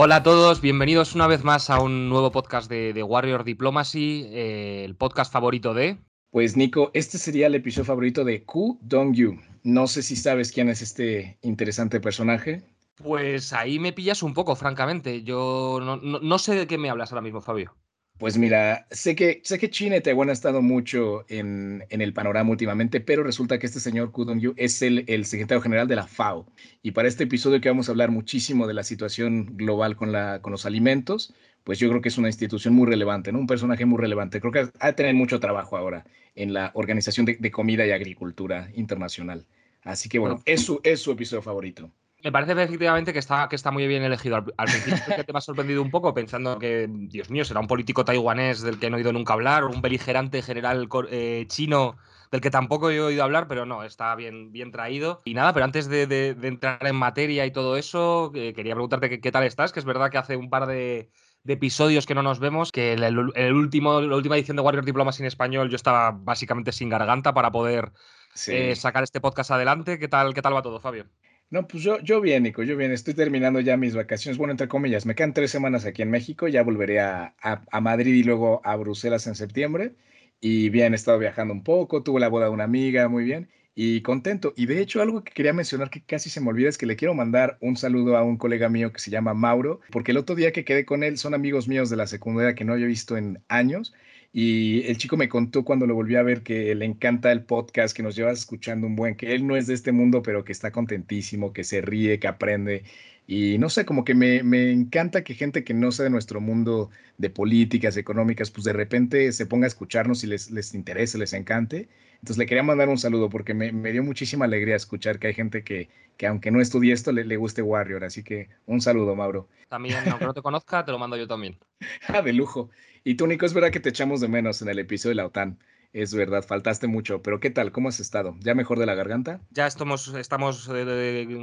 Hola a todos, bienvenidos una vez más a un nuevo podcast de, Warrior Diplomacy, eh, el podcast favorito de... Pues Nico, este sería el episodio favorito de Ku Dong-yu. No sé si sabes quién es este interesante personaje. Pues ahí me pillas un poco, francamente. Yo no sé de qué me hablas ahora mismo, Fabio. Pues mira, sé que, sé que China y Taiwán han estado mucho en, el panorama últimamente, pero resulta que este señor Ku Dong-yu es el, el, secretario general de la FAO. Y para este episodio que vamos a hablar muchísimo de la situación global con, la, con los alimentos, pues yo creo que es una institución muy relevante, ¿no? Un personaje muy relevante. Creo que ha de tener mucho trabajo ahora en la Organización de, Comida y Agricultura Internacional. Así que bueno, es su, es su episodio favorito. Me parece efectivamente que está, que está muy bien elegido. Al, principio que te me ha sorprendido un poco pensando que, Dios mío, será un político taiwanés del que no he oído nunca hablar, un beligerante general eh, chino del que tampoco he oído hablar, pero no, está bien, bien traído. Y nada, pero antes de, entrar en materia y todo eso, eh, quería preguntarte qué, tal estás, que es verdad que hace un par de, episodios que no nos vemos, que en el, último, la última edición de Warrior Diplomas en español yo estaba básicamente sin garganta para poder eh, sacar este podcast adelante. ¿Qué tal, ¿Qué tal va todo, Fabio? No, pues yo, yo bien, Nico, yo bien, estoy terminando ya mis vacaciones, bueno, entre comillas, me quedan tres semanas aquí en México, ya volveré a, Madrid y luego a Bruselas en septiembre, y bien, he estado viajando un poco, tuve la boda de una amiga, muy bien, y contento. Y de hecho, algo que quería mencionar que casi se me olvida es que le quiero mandar un saludo a un colega mío que se llama Mauro, porque el otro día que quedé con él son amigos míos de la secundaria que no había visto en años, y el chico me contó cuando lo volví a ver que le encanta el podcast, que nos lleva escuchando un buen, que él no es de este mundo, pero que está contentísimo, que se ríe, que aprende. Y no sé, como que me, me encanta que gente que no sea de nuestro mundo de políticas económicas, pues de repente se ponga a escucharnos y les, les interese, les encante. Entonces le quería mandar un saludo porque me, me dio muchísima alegría escuchar que hay gente que, que aunque no estudie esto, le, le, guste Warrior. Así que un saludo, Mauro. También, aunque no te conozca, te lo mando yo también. ah, de lujo. Y tú, Nico, es verdad que te echamos de menos en el episodio de la OTAN. Es verdad, faltaste mucho. Pero ¿qué tal? ¿Cómo has estado? ¿Ya mejor de la garganta? Ya estamos, estamos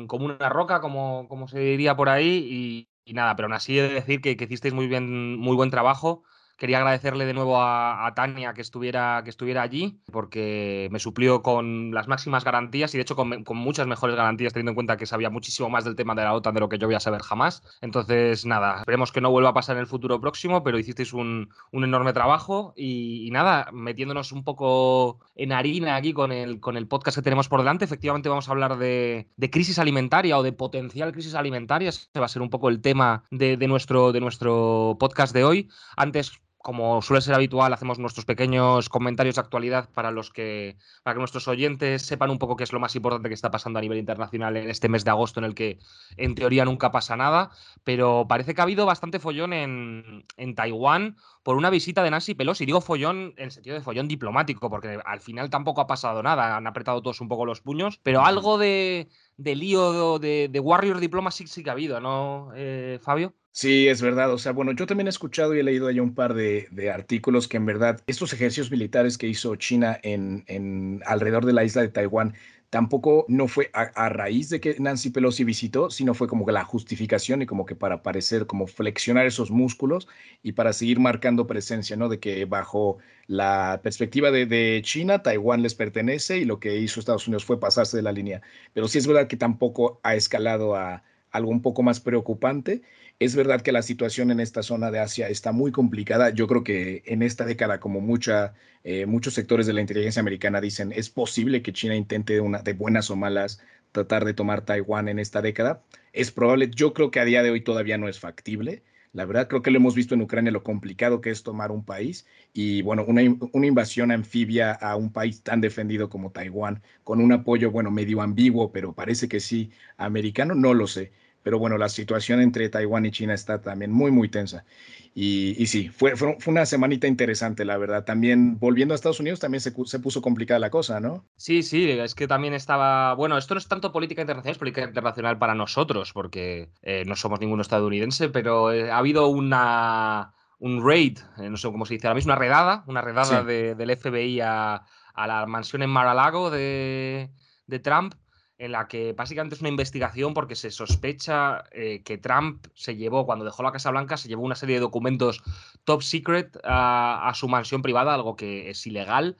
como una roca, como, como se diría por ahí. Y, nada, pero aún así he de decir que, que hicisteis muy bien, muy buen trabajo Quería agradecerle de nuevo a, Tania que estuviera, que estuviera allí, porque me suplió con las máximas garantías y de hecho con, muchas mejores garantías, teniendo en cuenta que sabía muchísimo más del tema de la OTAN de lo que yo voy a saber jamás. Entonces, nada, esperemos que no vuelva a pasar en el futuro próximo, pero hicisteis un, enorme trabajo y, nada, metiéndonos un poco en harina aquí con el, con el podcast que tenemos por delante, efectivamente vamos a hablar de, crisis alimentaria o de potencial crisis alimentaria. Ese va a ser un poco el tema de, nuestro, de nuestro podcast de hoy. Antes, como suele ser habitual, hacemos nuestros pequeños comentarios de actualidad para los que, para que nuestros oyentes sepan un poco qué es lo más importante que está pasando a nivel internacional en este mes de agosto, en el que en teoría nunca pasa nada, pero parece que ha habido bastante follón en, en Taiwán por una visita de Nancy Pelosi. Digo follón en sentido de follón diplomático, porque al final tampoco ha pasado nada, han apretado todos un poco los puños, pero algo de, de lío de, de Warrior Diplomacy sí que ha habido, ¿no, eh, Fabio? Sí, es verdad. O sea, bueno, yo también he escuchado y he leído ahí un par de, artículos que en verdad estos ejercicios militares que hizo China en, en alrededor de la isla de Taiwán tampoco no fue a, raíz de que Nancy Pelosi visitó, sino fue como que la justificación y como que para parecer, como flexionar esos músculos y para seguir marcando presencia, ¿no? De que bajo la perspectiva de, de, China, Taiwán les pertenece y lo que hizo Estados Unidos fue pasarse de la línea. Pero sí es verdad que tampoco ha escalado a algo un poco más preocupante. Es verdad que la situación en esta zona de Asia está muy complicada. Yo creo que en esta década, como mucha, eh, muchos sectores de la inteligencia americana dicen, es posible que China intente de, una, de buenas o malas tratar de tomar Taiwán en esta década. Es probable, yo creo que a día de hoy todavía no es factible. La verdad, creo que lo hemos visto en Ucrania lo complicado que es tomar un país y, bueno, una, una, invasión anfibia a un país tan defendido como Taiwán, con un apoyo, bueno, medio ambiguo, pero parece que sí, americano, no lo sé. Pero bueno, la situación entre Taiwán y China está también muy, muy tensa. Y, sí, fue, fue, una semanita interesante, la verdad. También volviendo a Estados Unidos, también se, se, puso complicada la cosa, ¿no? Sí, sí, es que también estaba. Bueno, esto no es tanto política internacional, es política internacional para nosotros, porque eh, no somos ninguno estadounidense, pero eh, ha habido una. Un raid, eh, no sé cómo se dice ahora mismo, una redada, una redada del FBI a, a, la mansión en Mar-a-Lago de, de Trump en la que básicamente es una investigación porque se sospecha eh, que Trump se llevó, cuando dejó la Casa Blanca, se llevó una serie de documentos top secret a, su mansión privada, algo que es ilegal.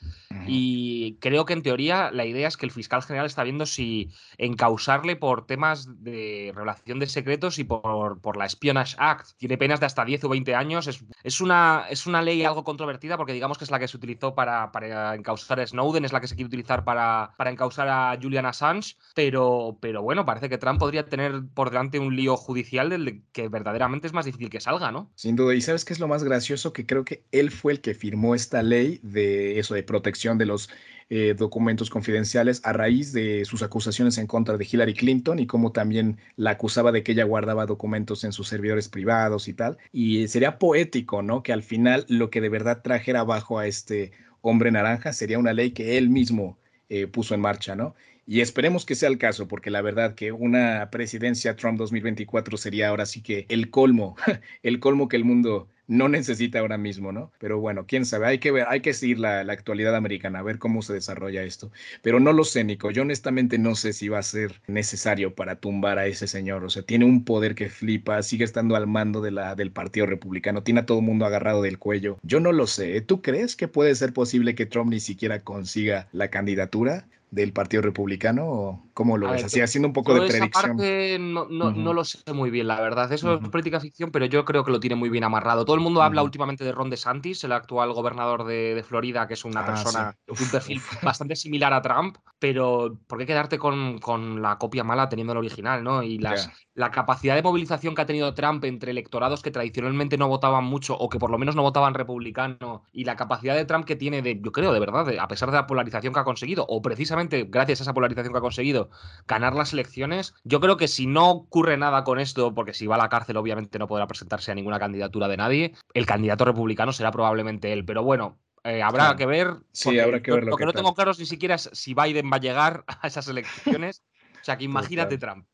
Y creo que en teoría la idea es que el fiscal general está viendo si encausarle por temas de revelación de secretos y por, por la Espionage Act. Tiene penas de hasta 10 o 20 años. Es, es, una, es una ley algo controvertida porque digamos que es la que se utilizó para, para encausar a Snowden, es la que se quiere utilizar para, para encausar a Julian Assange pero, pero bueno, parece que Trump podría tener por delante un lío judicial del que verdaderamente es más difícil que salga, ¿no? Sin duda. ¿Y sabes qué es lo más gracioso? Que creo que él fue el que firmó esta ley de eso, de protección de los eh, documentos confidenciales a raíz de sus acusaciones en contra de Hillary Clinton y cómo también la acusaba de que ella guardaba documentos en sus servidores privados y tal. Y sería poético, ¿no? Que al final lo que de verdad trajera abajo a este hombre naranja sería una ley que él mismo eh, puso en marcha, ¿no? Y esperemos que sea el caso, porque la verdad que una presidencia Trump 2024 sería ahora sí que el colmo, el colmo que el mundo no necesita ahora mismo, ¿no? Pero bueno, quién sabe, hay que ver, hay que seguir la, actualidad americana, a ver cómo se desarrolla esto. Pero no lo sé, Nico, yo honestamente no sé si va a ser necesario para tumbar a ese señor, o sea, tiene un poder que flipa, sigue estando al mando de la, del Partido Republicano, tiene a todo el mundo agarrado del cuello. Yo no lo sé, ¿tú crees que puede ser posible que Trump ni siquiera consiga la candidatura? Del Partido Republicano? ¿O cómo lo ves? Así haciendo un poco de predicción. no, no, lo sé muy bien, la verdad. Eso es política ficción, pero yo creo que lo tiene muy bien amarrado. Todo el mundo habla últimamente de Ron DeSantis, el actual gobernador de, Florida, que es una ah, persona, un perfil bastante similar a Trump, pero ¿por qué quedarte con, con, la copia mala teniendo el original, no? Y las, la capacidad de movilización que ha tenido Trump entre electorados que tradicionalmente no votaban mucho o que por lo menos no votaban republicano y la capacidad de Trump que tiene de, yo creo, de verdad, a pesar de la polarización que ha conseguido, o precisamente gracias a esa polarización que ha conseguido ganar las elecciones, yo creo que si no ocurre nada con esto, porque si va a la cárcel obviamente no podrá presentarse a ninguna candidatura de nadie, el candidato republicano será probablemente él. Pero bueno, eh, habrá que ver. Sí, habrá que ver lo, que, no tengo claro es ni siquiera es si Biden va a llegar a esas elecciones. o sea, que imagínate Trump.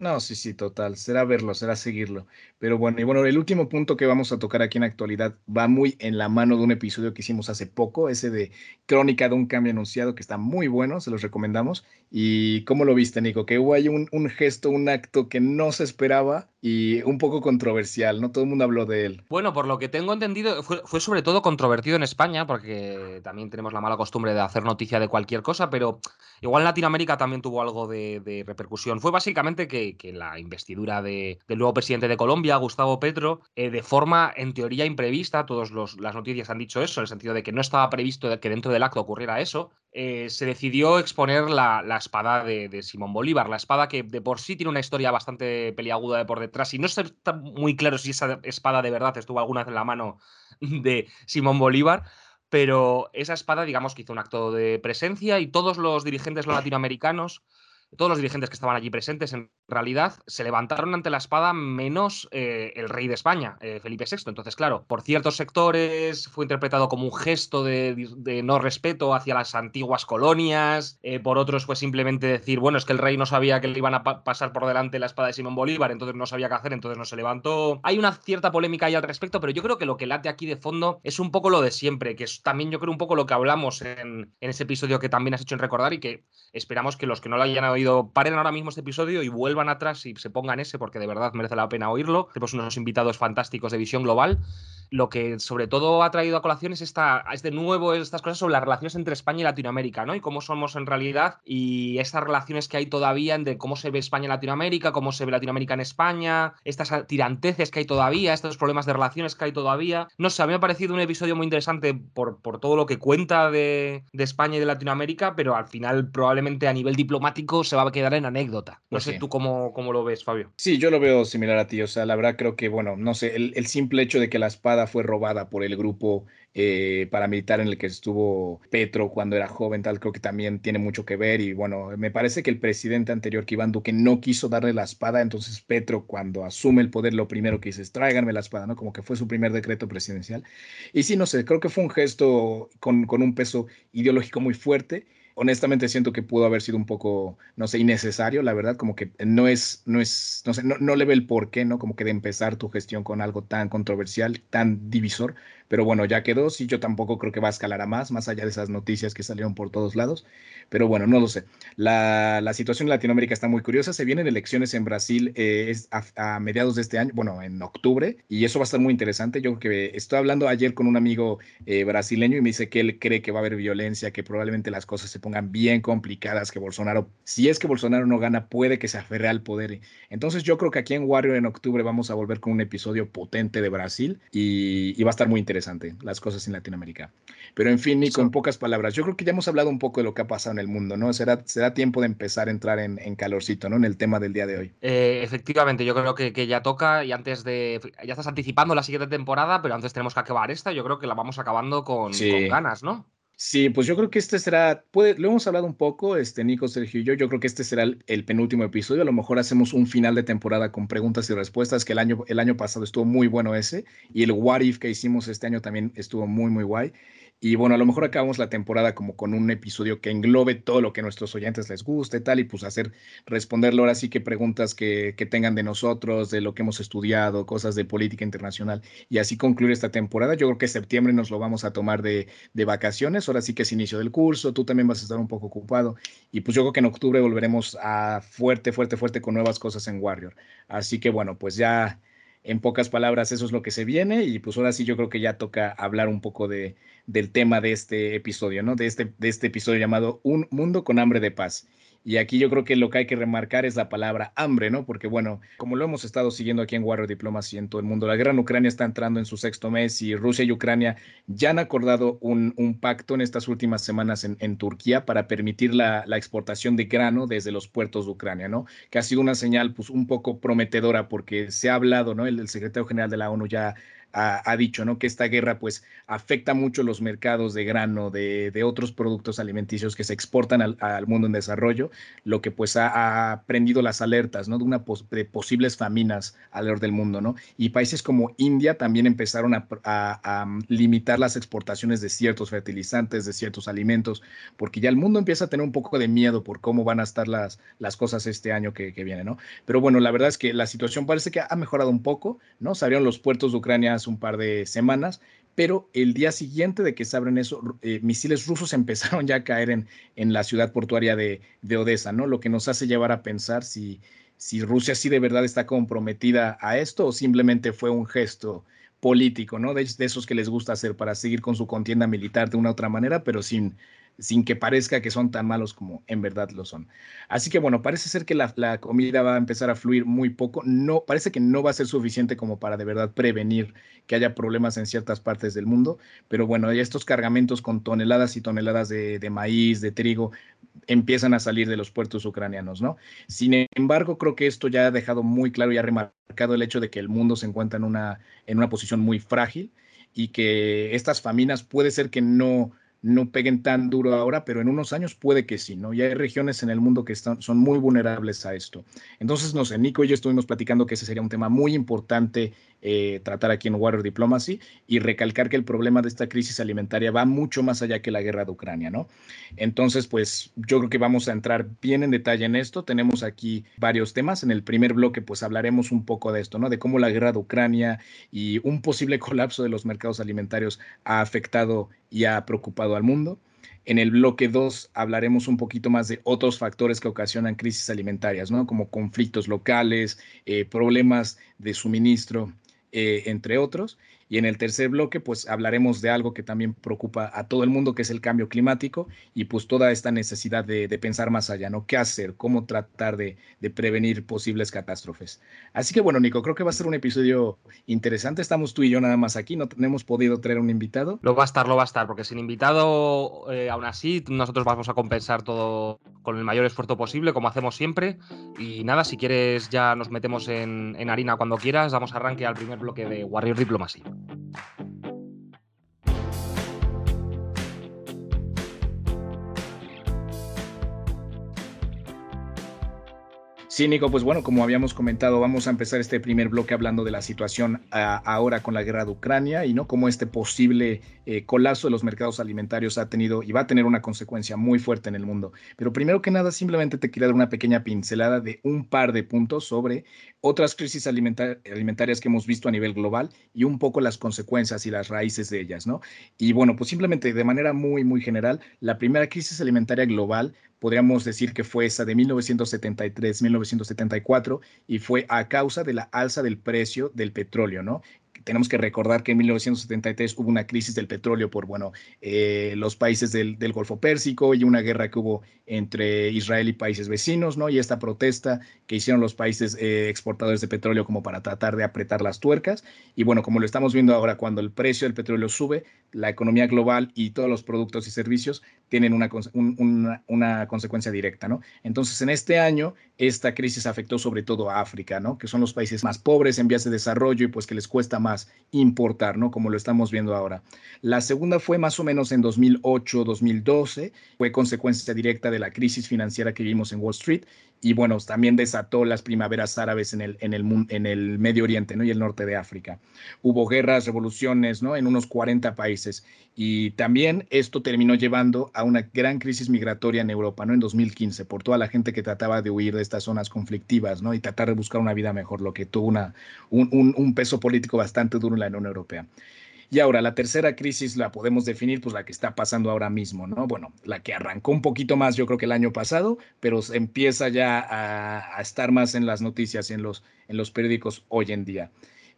No, sí, sí, total. Será verlo, será seguirlo. Pero bueno, y bueno, el último punto que vamos a tocar aquí en actualidad va muy en la mano de un episodio que hicimos hace poco, ese de Crónica de un cambio anunciado, que está muy bueno, se los recomendamos. ¿Y cómo lo viste, Nico? Que hubo ahí un, un gesto, un acto que no se esperaba y un poco controversial, ¿no? Todo el mundo habló de él. Bueno, por lo que tengo entendido, fue, fue, sobre todo controvertido en España, porque también tenemos la mala costumbre de hacer noticia de cualquier cosa, pero igual en Latinoamérica también tuvo algo de, repercusión. Fue básicamente que, que la investidura de, del nuevo presidente de Colombia, Gustavo Petro, eh, de forma en teoría imprevista, todas las noticias han dicho eso, en el sentido de que no estaba previsto que dentro del acto ocurriera eso, eh, se decidió exponer la, la espada de, de, Simón Bolívar, la espada que de por sí tiene una historia bastante peliaguda de por detrás y no está muy claro si esa espada de verdad estuvo alguna vez en la mano de Simón Bolívar, pero esa espada digamos que hizo un acto de presencia y todos los dirigentes latinoamericanos todos los dirigentes que estaban allí presentes, en realidad, se levantaron ante la espada menos eh, el rey de España, eh, Felipe VI. Entonces, claro, por ciertos sectores fue interpretado como un gesto de, no respeto hacia las antiguas colonias, eh, por otros fue simplemente decir, bueno, es que el rey no sabía que le iban a pasar por delante la espada de Simón Bolívar, entonces no sabía qué hacer, entonces no se levantó. Hay una cierta polémica ahí al respecto, pero yo creo que lo que late aquí de fondo es un poco lo de siempre, que es también yo creo un poco lo que hablamos en, en ese episodio que también has hecho en recordar y que esperamos que los que no lo hayan oído paren ahora mismo este episodio y vuelvan atrás y se pongan ese porque de verdad merece la pena oírlo. Tenemos unos invitados fantásticos de visión global lo que sobre todo ha traído a colación es, esta, es de nuevo estas cosas sobre las relaciones entre España y Latinoamérica, ¿no? Y cómo somos en realidad y estas relaciones que hay todavía entre cómo se ve España en Latinoamérica, cómo se ve Latinoamérica en España, estas tiranteces que hay todavía, estos problemas de relaciones que hay todavía. No sé, a mí me ha parecido un episodio muy interesante por, por todo lo que cuenta de, de, España y de Latinoamérica, pero al final probablemente a nivel diplomático se va a quedar en anécdota. No pues sé tú cómo, cómo, lo ves, Fabio. Sí, yo lo veo similar a ti. O sea, la verdad creo que, bueno, no sé, el, el simple hecho de que la espada fue robada por el grupo eh, paramilitar en el que estuvo Petro cuando era joven, tal, creo que también tiene mucho que ver. Y bueno, me parece que el presidente anterior, que Iván Duque, no quiso darle la espada, entonces Petro cuando asume el poder, lo primero que dice es tráiganme la espada, ¿no? Como que fue su primer decreto presidencial. Y sí, no sé, creo que fue un gesto con, con un peso ideológico muy fuerte honestamente siento que pudo haber sido un poco, no sé, innecesario, la verdad, como que no es, no es, no sé, no, no le ve el porqué, ¿no? Como que de empezar tu gestión con algo tan controversial, tan divisor, pero bueno, ya quedó. Sí, yo tampoco creo que va a escalar a más, más allá de esas noticias que salieron por todos lados. Pero bueno, no lo sé. La, situación en Latinoamérica está muy curiosa. Se vienen elecciones en Brasil eh, a, mediados de este año, bueno, en octubre, y eso va a estar muy interesante. Yo creo que estoy hablando ayer con un amigo eh, brasileño y me dice que él cree que va a haber violencia, que probablemente las cosas se pongan bien complicadas, que Bolsonaro, si es que Bolsonaro no gana, puede que se aferre al poder. Entonces yo creo que aquí en Warrior en octubre vamos a volver con un episodio potente de Brasil y, va a estar muy interesante las cosas en Latinoamérica. Pero en fin, y con pocas palabras, yo creo que ya hemos hablado un poco de lo que ha pasado en el mundo, ¿no? Será, será tiempo de empezar a entrar en, calorcito, ¿no? En el tema del día de hoy. Eh, efectivamente, yo creo que, ya toca y antes de... Ya estás anticipando la siguiente temporada, pero antes tenemos que acabar esta. Yo creo que la vamos acabando con, con ganas, ¿no? Sí, pues yo creo que este será, puede, lo hemos hablado un poco, este Nico, Sergio y yo, yo creo que este será el, penúltimo episodio, a lo mejor hacemos un final de temporada con preguntas y respuestas, que el año, el año pasado estuvo muy bueno ese, y el What If que hicimos este año también estuvo muy, muy guay. Y bueno, a lo mejor acabamos la temporada como con un episodio que englobe todo lo que a nuestros oyentes les guste, tal, y pues hacer, responderle ahora sí que preguntas que, que, tengan de nosotros, de lo que hemos estudiado, cosas de política internacional, y así concluir esta temporada. Yo creo que septiembre nos lo vamos a tomar de, de vacaciones, ahora sí que es inicio del curso, tú también vas a estar un poco ocupado, y pues yo creo que en octubre volveremos a fuerte, fuerte, fuerte con nuevas cosas en Warrior. Así que bueno, pues ya en pocas palabras, eso es lo que se viene y pues ahora sí yo creo que ya toca hablar un poco de, del tema de este episodio, ¿no? De este, de este episodio llamado Un Mundo con Hambre de Paz. Y aquí yo creo que lo que hay que remarcar es la palabra hambre, ¿no? Porque bueno, como lo hemos estado siguiendo aquí en Warrior Diplomacy en todo el mundo, la guerra en Ucrania está entrando en su sexto mes y Rusia y Ucrania ya han acordado un, pacto en estas últimas semanas en, Turquía para permitir la, la, exportación de grano desde los puertos de Ucrania, ¿no? Que ha sido una señal pues un poco prometedora porque se ha hablado, ¿no? El, el secretario general de la ONU ya ha, dicho, ¿no? Que esta guerra pues afecta mucho los mercados de grano, de, otros productos alimenticios que se exportan al, mundo en desarrollo, lo que pues ha, prendido las alertas, ¿no? De, una de posibles faminas alrededor del mundo, ¿no? Y países como India también empezaron a, limitar las exportaciones de ciertos fertilizantes, de ciertos alimentos, porque ya el mundo empieza a tener un poco de miedo por cómo van a estar las, las cosas este año que, que viene, ¿no? Pero bueno, la verdad es que la situación parece que ha mejorado un poco, ¿no? Salieron los puertos de Ucrania un par de semanas, pero el día siguiente de que se abren eso, eh, misiles rusos empezaron ya a caer en, en la ciudad portuaria de, de, Odessa, ¿no? Lo que nos hace llevar a pensar si, si Rusia sí de verdad está comprometida a esto o simplemente fue un gesto político, ¿no? De, de esos que les gusta hacer para seguir con su contienda militar de una u otra manera, pero sin, sin que parezca que son tan malos como en verdad lo son. Así que bueno, parece ser que la, comida va a empezar a fluir muy poco. No, parece que no va a ser suficiente como para de verdad prevenir que haya problemas en ciertas partes del mundo. Pero bueno, estos cargamentos con toneladas y toneladas de, maíz, de trigo, empiezan a salir de los puertos ucranianos, ¿no? Sin embargo, creo que esto ya ha dejado muy claro y ha remarcado el hecho de que el mundo se encuentra en una, en una posición muy frágil y que estas faminas puede ser que no no peguen tan duro ahora, pero en unos años puede que sí, ¿no? Y hay regiones en el mundo que están, son muy vulnerables a esto. Entonces, no sé, Nico y yo estuvimos platicando que ese sería un tema muy importante eh, tratar aquí en Warrior Diplomacy y recalcar que el problema de esta crisis alimentaria va mucho más allá que la guerra de Ucrania, ¿no? Entonces, pues yo creo que vamos a entrar bien en detalle en esto. Tenemos aquí varios temas. En el primer bloque, pues hablaremos un poco de esto, ¿no? De cómo la guerra de Ucrania y un posible colapso de los mercados alimentarios ha afectado y ha preocupado al mundo. En el bloque 2 hablaremos un poquito más de otros factores que ocasionan crisis alimentarias, ¿no? Como conflictos locales, eh, problemas de suministro, eh, entre otros. Y en el tercer bloque, pues hablaremos de algo que también preocupa a todo el mundo, que es el cambio climático y pues toda esta necesidad de, pensar más allá, ¿no? ¿Qué hacer? ¿Cómo tratar de, prevenir posibles catástrofes? Así que bueno, Nico, creo que va a ser un episodio interesante. Estamos tú y yo nada más aquí, no, hemos podido traer un invitado. Lo va a estar, lo va a estar, porque sin invitado, eh, aún así, nosotros vamos a compensar todo con el mayor esfuerzo posible, como hacemos siempre. Y nada, si quieres ya nos metemos en, en harina cuando quieras, damos arranque al primer bloque de Warrior Diplomacy. thank you Sí, Nico, pues bueno, como habíamos comentado, vamos a empezar este primer bloque hablando de la situación ahora con la guerra de Ucrania y no cómo este posible eh, colapso de los mercados alimentarios ha tenido y va a tener una consecuencia muy fuerte en el mundo. Pero primero que nada, simplemente te quería dar una pequeña pincelada de un par de puntos sobre otras crisis alimentarias que hemos visto a nivel global y un poco las consecuencias y las raíces de ellas, ¿no? Y bueno, pues simplemente de manera muy, muy general, la primera crisis alimentaria global podríamos decir que fue esa de 1973-1974 y fue a causa de la alza del precio del petróleo, ¿no? tenemos que recordar que en 1973 hubo una crisis del petróleo por, bueno, eh, los países del, Golfo Pérsico y una guerra que hubo entre Israel y países vecinos, ¿no? Y esta protesta que hicieron los países eh, exportadores de petróleo como para tratar de apretar las tuercas. Y bueno, como lo estamos viendo ahora, cuando el precio del petróleo sube, la economía global y todos los productos y servicios tienen una, una, consecuencia directa, ¿no? Entonces, en este año, esta crisis afectó sobre todo a África, ¿no? Que son los países más pobres en vías de desarrollo y pues que les cuesta más importar, ¿no? Como lo estamos viendo ahora. La segunda fue más o menos en 2008, 2012, fue consecuencia directa de la crisis financiera que vimos en Wall Street y bueno, también desató las primaveras árabes en el, en el, en el Medio Oriente ¿no? y el norte de África. Hubo guerras, revoluciones ¿no? en unos 40 países y también esto terminó llevando a una gran crisis migratoria en Europa ¿no? en 2015 por toda la gente que trataba de huir de estas zonas conflictivas ¿no? y tratar de buscar una vida mejor, lo que tuvo una, un, un, un peso político bastante duro en la Unión Europea. Y ahora, la tercera crisis la podemos definir, pues la que está pasando ahora mismo, ¿no? Bueno, la que arrancó un poquito más, yo creo que el año pasado, pero empieza ya a, estar más en las noticias y en los, en los periódicos hoy en día.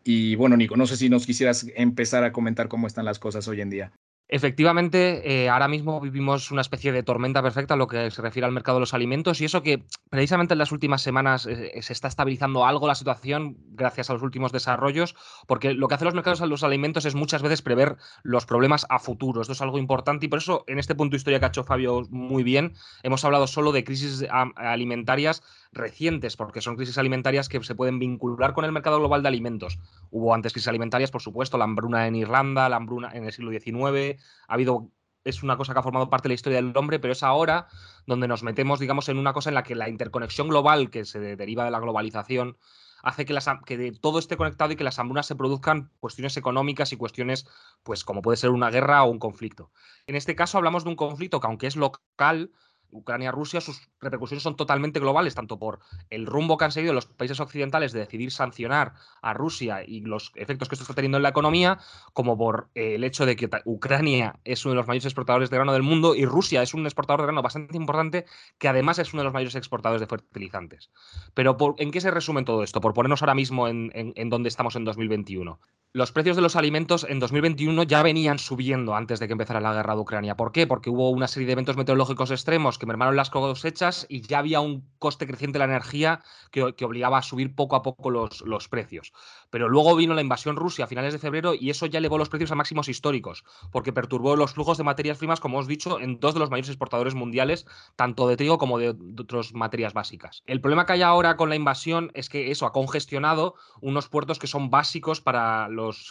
Y bueno, Nico, no sé si nos quisieras empezar a comentar cómo están las cosas hoy en día. Efectivamente, eh, ahora mismo vivimos una especie de tormenta perfecta en lo que se refiere al mercado de los alimentos y eso que precisamente en las últimas semanas eh, se está estabilizando algo la situación gracias a los últimos desarrollos, porque lo que hacen los mercados de los alimentos es muchas veces prever los problemas a futuro. Esto es algo importante y por eso en este punto de historia que ha hecho Fabio muy bien, hemos hablado solo de crisis alimentarias recientes, porque son crisis alimentarias que se pueden vincular con el mercado global de alimentos. Hubo antes crisis alimentarias, por supuesto, la hambruna en Irlanda, la hambruna en el siglo XIX, ha habido es una cosa que ha formado parte de la historia del hombre, pero es ahora donde nos metemos, digamos, en una cosa en la que la interconexión global que se deriva de la globalización hace que, las, que todo esté conectado y que las hambrunas se produzcan cuestiones económicas y cuestiones, pues como puede ser una guerra o un conflicto. En este caso hablamos de un conflicto que aunque es local, Ucrania-Rusia, sus repercusiones son totalmente globales, tanto por el rumbo que han seguido los países occidentales de decidir sancionar a Rusia y los efectos que esto está teniendo en la economía, como por eh, el hecho de que Ucrania es uno de los mayores exportadores de grano del mundo y Rusia es un exportador de grano bastante importante, que además es uno de los mayores exportadores de fertilizantes. Pero ¿en qué se resume todo esto? Por ponernos ahora mismo en, en dónde estamos en 2021 los precios de los alimentos en 2021 ya venían subiendo antes de que empezara la guerra de Ucrania. ¿Por qué? Porque hubo una serie de eventos meteorológicos extremos que mermaron las cosechas y ya había un coste creciente de la energía que, obligaba a subir poco a poco los, los, precios. Pero luego vino la invasión rusa a finales de febrero y eso ya elevó los precios a máximos históricos, porque perturbó los flujos de materias primas, como os he dicho, en dos de los mayores exportadores mundiales, tanto de trigo como de, de otras materias básicas. El problema que hay ahora con la invasión es que eso ha congestionado unos puertos que son básicos para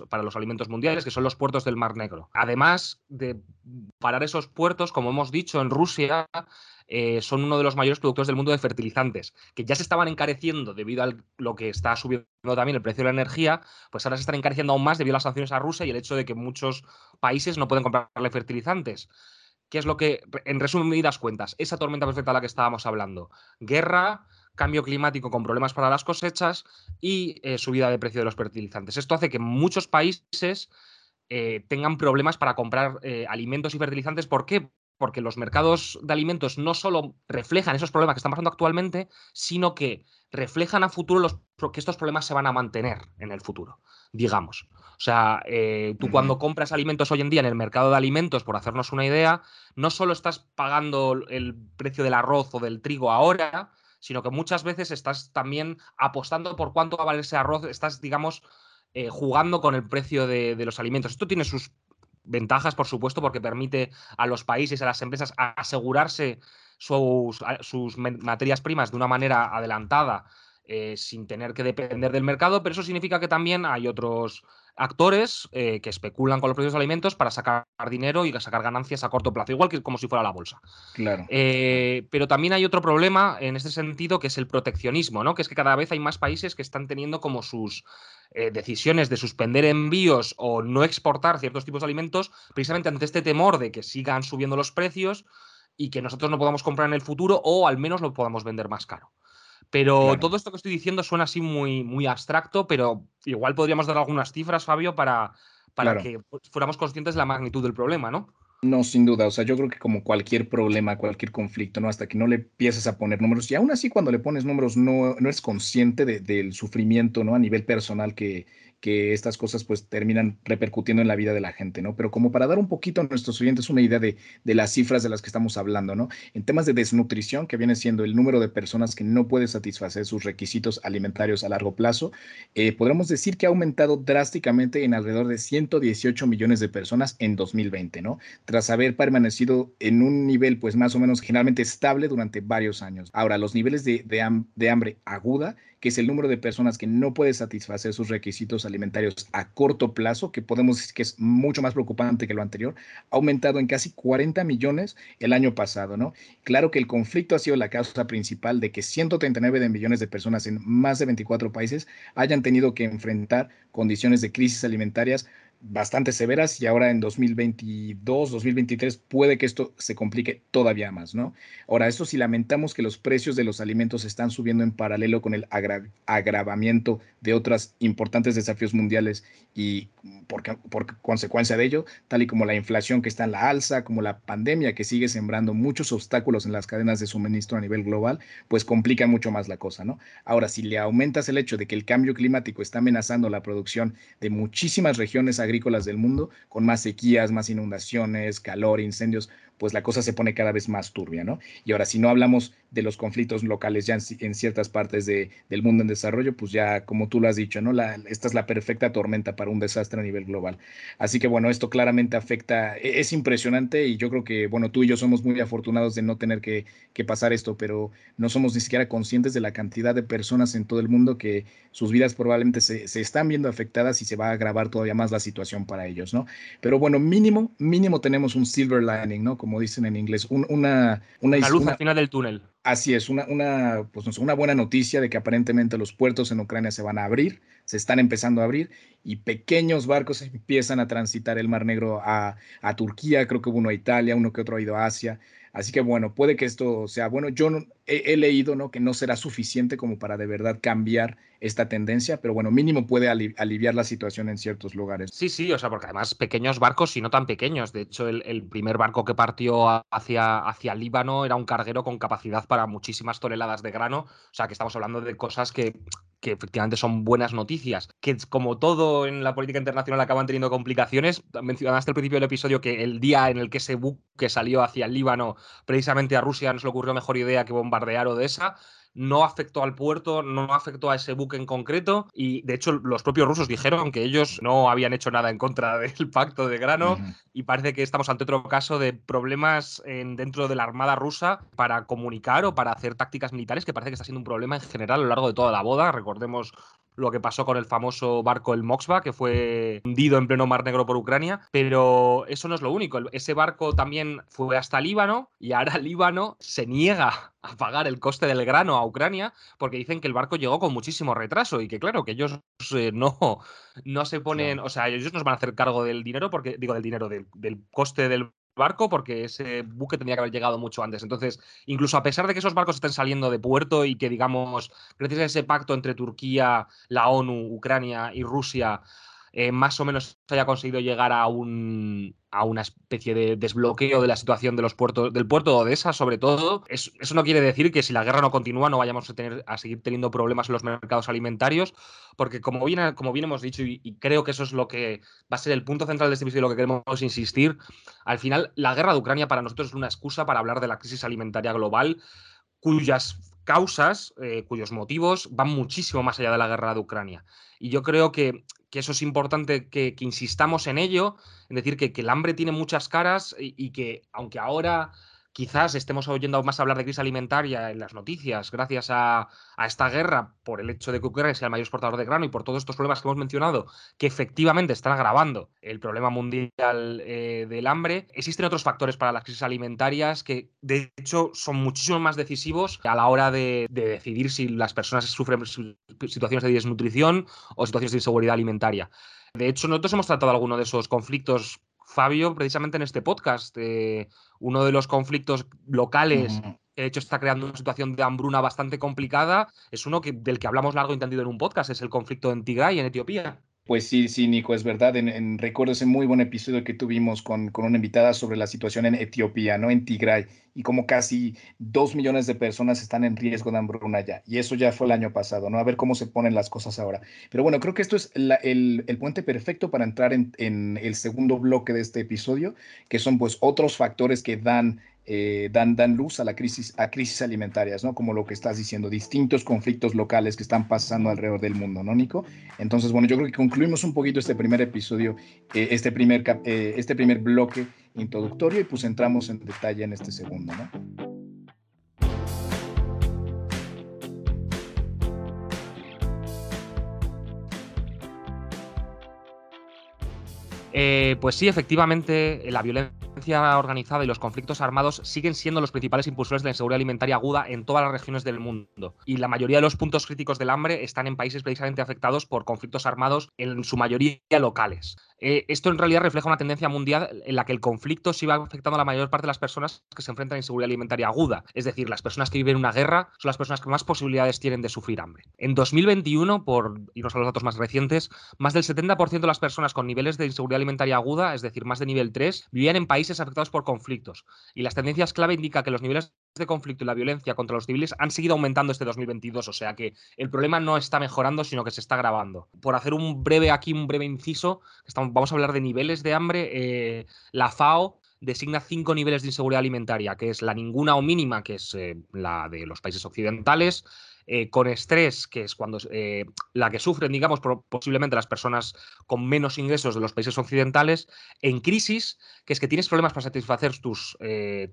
para los alimentos mundiales, que son los puertos del Mar Negro. Además de parar esos puertos, como hemos dicho, en Rusia eh, son uno de los mayores productores del mundo de fertilizantes, que ya se estaban encareciendo debido a lo que está subiendo también el precio de la energía, pues ahora se están encareciendo aún más debido a las sanciones a Rusia y el hecho de que muchos países no pueden comprarle fertilizantes. ¿Qué es lo que, en resumidas cuentas, esa tormenta perfecta a la que estábamos hablando? Guerra, cambio climático con problemas para las cosechas y eh, subida de precio de los fertilizantes. Esto hace que muchos países eh, tengan problemas para comprar alimentos y fertilizantes. ¿Por qué? Porque los mercados de alimentos no solo reflejan esos problemas que están pasando actualmente, sino que reflejan a futuro los, que estos problemas se van a mantener en el futuro, digamos. O sea, tú cuando compras alimentos hoy en día en el mercado de alimentos, por hacernos una idea, no solo estás pagando el precio del arroz o del trigo ahora, sino que muchas veces estás también apostando por cuánto va a valer ese arroz, estás, digamos, eh, jugando con el precio de, los alimentos. Esto tiene sus ventajas, por supuesto, porque permite a los países, a las empresas asegurarse sus, materias primas de una manera adelantada eh, sin tener que depender del mercado, pero eso significa que también hay otros actores eh, que especulan con los precios de alimentos para sacar dinero y sacar ganancias a corto plazo, igual que como si fuera la bolsa. Claro. Eh, pero también hay otro problema en este sentido que es el proteccionismo, ¿no? Que es que cada vez hay más países que están teniendo como sus decisiones de suspender envíos o no exportar ciertos tipos de alimentos, precisamente ante este temor de que sigan subiendo los precios y que nosotros no podamos comprar en el futuro o al menos lo podamos vender más caro. Pero todo esto que estoy diciendo suena así muy, muy abstracto, pero igual podríamos dar algunas cifras, Fabio, para, para que fuéramos conscientes de la magnitud del problema, ¿no? No, sin duda. O sea, yo creo que como cualquier problema, cualquier conflicto, ¿no? Hasta que no le empieces a poner números, y aún así cuando le pones números no, no eres consciente del sufrimiento, ¿no? A nivel personal que, que estas cosas pues terminan repercutiendo en la vida de la gente, ¿no? Pero como para dar un poquito a nuestros oyentes una idea de, las cifras de las que estamos hablando, ¿no? En temas de desnutrición, que viene siendo el número de personas que no puede satisfacer sus requisitos alimentarios a largo plazo, eh, podríamos decir que ha aumentado drásticamente en alrededor de 118 millones de personas en 2020, ¿no? Tras haber permanecido en un nivel pues más o menos generalmente estable durante varios años. Ahora, los niveles de, de hambre aguda que es el número de personas que no puede satisfacer sus requisitos alimentarios a corto plazo, que podemos decir que es mucho más preocupante que lo anterior, ha aumentado en casi 40 millones el año pasado, ¿no? Claro que el conflicto ha sido la causa principal de que 139 de millones de personas en más de 24 países hayan tenido que enfrentar condiciones de crisis alimentarias bastante severas y ahora en 2022, 2023 puede que esto se complique todavía más, ¿no? Ahora, esto si lamentamos que los precios de los alimentos están subiendo en paralelo con el agravamiento de otros importantes desafíos mundiales y por, por, consecuencia de ello, tal y como la inflación que está en la alza, como la pandemia que sigue sembrando muchos obstáculos en las cadenas de suministro a nivel global, pues complica mucho más la cosa, ¿no? Ahora, si le aumentas el hecho de que el cambio climático está amenazando la producción de muchísimas regiones agrícolas del mundo, con más sequías, más inundaciones, calor, incendios, pues la cosa se pone cada vez más turbia, ¿no? Y ahora, si no hablamos de los conflictos locales ya en, ciertas partes del mundo en desarrollo, pues ya, como tú lo has dicho, ¿no? Esta es la perfecta tormenta para un desastre a nivel global. Así que, bueno, esto claramente afecta, e, es impresionante y yo creo que, bueno, tú y yo somos muy afortunados de no tener que, que pasar esto, pero no somos ni siquiera conscientes de la cantidad de personas en todo el mundo que sus vidas probablemente se, se están viendo afectadas y se va a agravar todavía más la situación para ellos, ¿no? Pero bueno, mínimo, mínimo tenemos un silver lining, ¿no? Como dicen en inglés, una, una, luz al final del túnel. Así es, una, una, pues, una buena noticia de que aparentemente los puertos en Ucrania se van a abrir, se están empezando a abrir y pequeños barcos empiezan a transitar el Mar Negro a, a Turquía, creo que hubo uno a Italia, uno que otro ha ido a Asia. Así que bueno, puede que esto sea bueno. Yo he, leído ¿no? que no será suficiente como para de verdad cambiar esta tendencia, pero bueno, mínimo puede aliviar la situación en ciertos lugares. Sí, sí, o sea, porque además pequeños barcos y no tan pequeños. De hecho, el, primer barco que partió hacia, hacia Líbano era un carguero con capacidad para muchísimas toneladas de grano. O sea, que estamos hablando de cosas que que efectivamente son buenas noticias, que como todo en la política internacional acaban teniendo complicaciones. Mencionaste al principio del episodio que el día en el que ese buque salió hacia el Líbano, precisamente a Rusia no se le ocurrió mejor idea que bombardear Odessa no afectó al puerto, no afectó a ese buque en concreto y de hecho los propios rusos dijeron que ellos no habían hecho nada en contra del pacto de grano y parece que estamos ante otro caso de problemas en, dentro de la Armada rusa para comunicar o para hacer tácticas militares que parece que está siendo un problema en general a lo largo de toda la boda. Recordemos lo que pasó con el famoso barco el Moxva, que fue hundido en pleno Mar Negro por Ucrania, pero eso no es lo único. Ese barco también fue hasta Líbano y ahora Líbano se niega a pagar el coste del grano a Ucrania porque dicen que el barco llegó con muchísimo retraso y que claro, que ellos eh, no, no se ponen, o sea, ellos nos van a hacer cargo del dinero porque, digo, del dinero, del, del coste del barco porque ese buque tendría que haber llegado mucho antes. Entonces, incluso a pesar de que esos barcos estén saliendo de puerto y que, digamos, gracias a ese pacto entre Turquía, la ONU, Ucrania y Rusia, eh, más o menos haya conseguido llegar a, un, a una especie de desbloqueo de la situación de los puertos, del puerto de Odessa, sobre todo. eso no quiere decir que si la guerra no continúa no vayamos a, tener, a seguir teniendo problemas en los mercados alimentarios, porque como bien, como bien hemos dicho, y, creo que eso es lo que va a ser el punto central de este episodio y lo que queremos insistir, al final la guerra de Ucrania para nosotros es una excusa para hablar de la crisis alimentaria global, cuyas causas, eh, cuyos motivos van muchísimo más allá de la guerra de Ucrania. Y yo creo que que eso es importante que, insistamos en ello, en decir que, el hambre tiene muchas caras y, que aunque ahora quizás estemos oyendo más hablar de crisis alimentaria en las noticias gracias a, esta guerra por el hecho de que Ucrania sea el mayor exportador de grano y por todos estos problemas que hemos mencionado, que efectivamente están agravando el problema mundial eh, del hambre. Existen otros factores para las crisis alimentarias que, de hecho, son muchísimo más decisivos a la hora de, de decidir si las personas sufren situaciones de desnutrición o situaciones de inseguridad alimentaria. De hecho, nosotros hemos tratado alguno de esos conflictos Fabio, precisamente en este podcast, eh, uno de los conflictos locales que de hecho está creando una situación de hambruna bastante complicada, es uno que, del que hablamos largo y entendido en un podcast, es el conflicto en Tigray, en Etiopía. Pues sí, sí, Nico, es verdad. En, recuerdo ese muy buen episodio que tuvimos con, con, una invitada sobre la situación en Etiopía, ¿no? En Tigray, y cómo casi dos millones de personas están en riesgo de hambruna ya. Y eso ya fue el año pasado, ¿no? A ver cómo se ponen las cosas ahora. Pero bueno, creo que esto es el, el, puente perfecto para entrar en, en el segundo bloque de este episodio, que son pues otros factores que dan eh, dan, dan luz a la crisis, a crisis alimentarias, ¿no? Como lo que estás diciendo, distintos conflictos locales que están pasando alrededor del mundo, ¿no, Nico? Entonces, bueno, yo creo que concluimos un poquito este primer episodio, eh, este, primer, eh, este primer bloque introductorio y pues entramos en detalle en este segundo, ¿no? pues sí, efectivamente, la violencia organizada y los conflictos armados siguen siendo los principales impulsores de la inseguridad alimentaria aguda en todas las regiones del mundo. Y la mayoría de los puntos críticos del hambre están en países precisamente afectados por conflictos armados, en su mayoría locales. Eh, esto en realidad refleja una tendencia mundial en la que el conflicto sí va afectando a la mayor parte de las personas que se enfrentan a inseguridad alimentaria aguda. Es decir, las personas que viven una guerra son las personas que más posibilidades tienen de sufrir hambre. En 2021, por irnos a los datos más recientes, más del 70% de las personas con niveles de inseguridad alimentaria aguda, es decir, más de nivel 3, vivían en países afectados por conflictos. Y las tendencias clave indican que los niveles de conflicto y la violencia contra los civiles han seguido aumentando este 2022, o sea que el problema no está mejorando, sino que se está agravando. Por hacer un breve aquí, un breve inciso, vamos a hablar de niveles de hambre. Eh, la FAO designa cinco niveles de inseguridad alimentaria, que es la ninguna o mínima, que es eh, la de los países occidentales, eh, con estrés, que es cuando eh, la que sufren, digamos, posiblemente las personas con menos ingresos de los países occidentales, en crisis, que es que tienes problemas para satisfacer tus eh,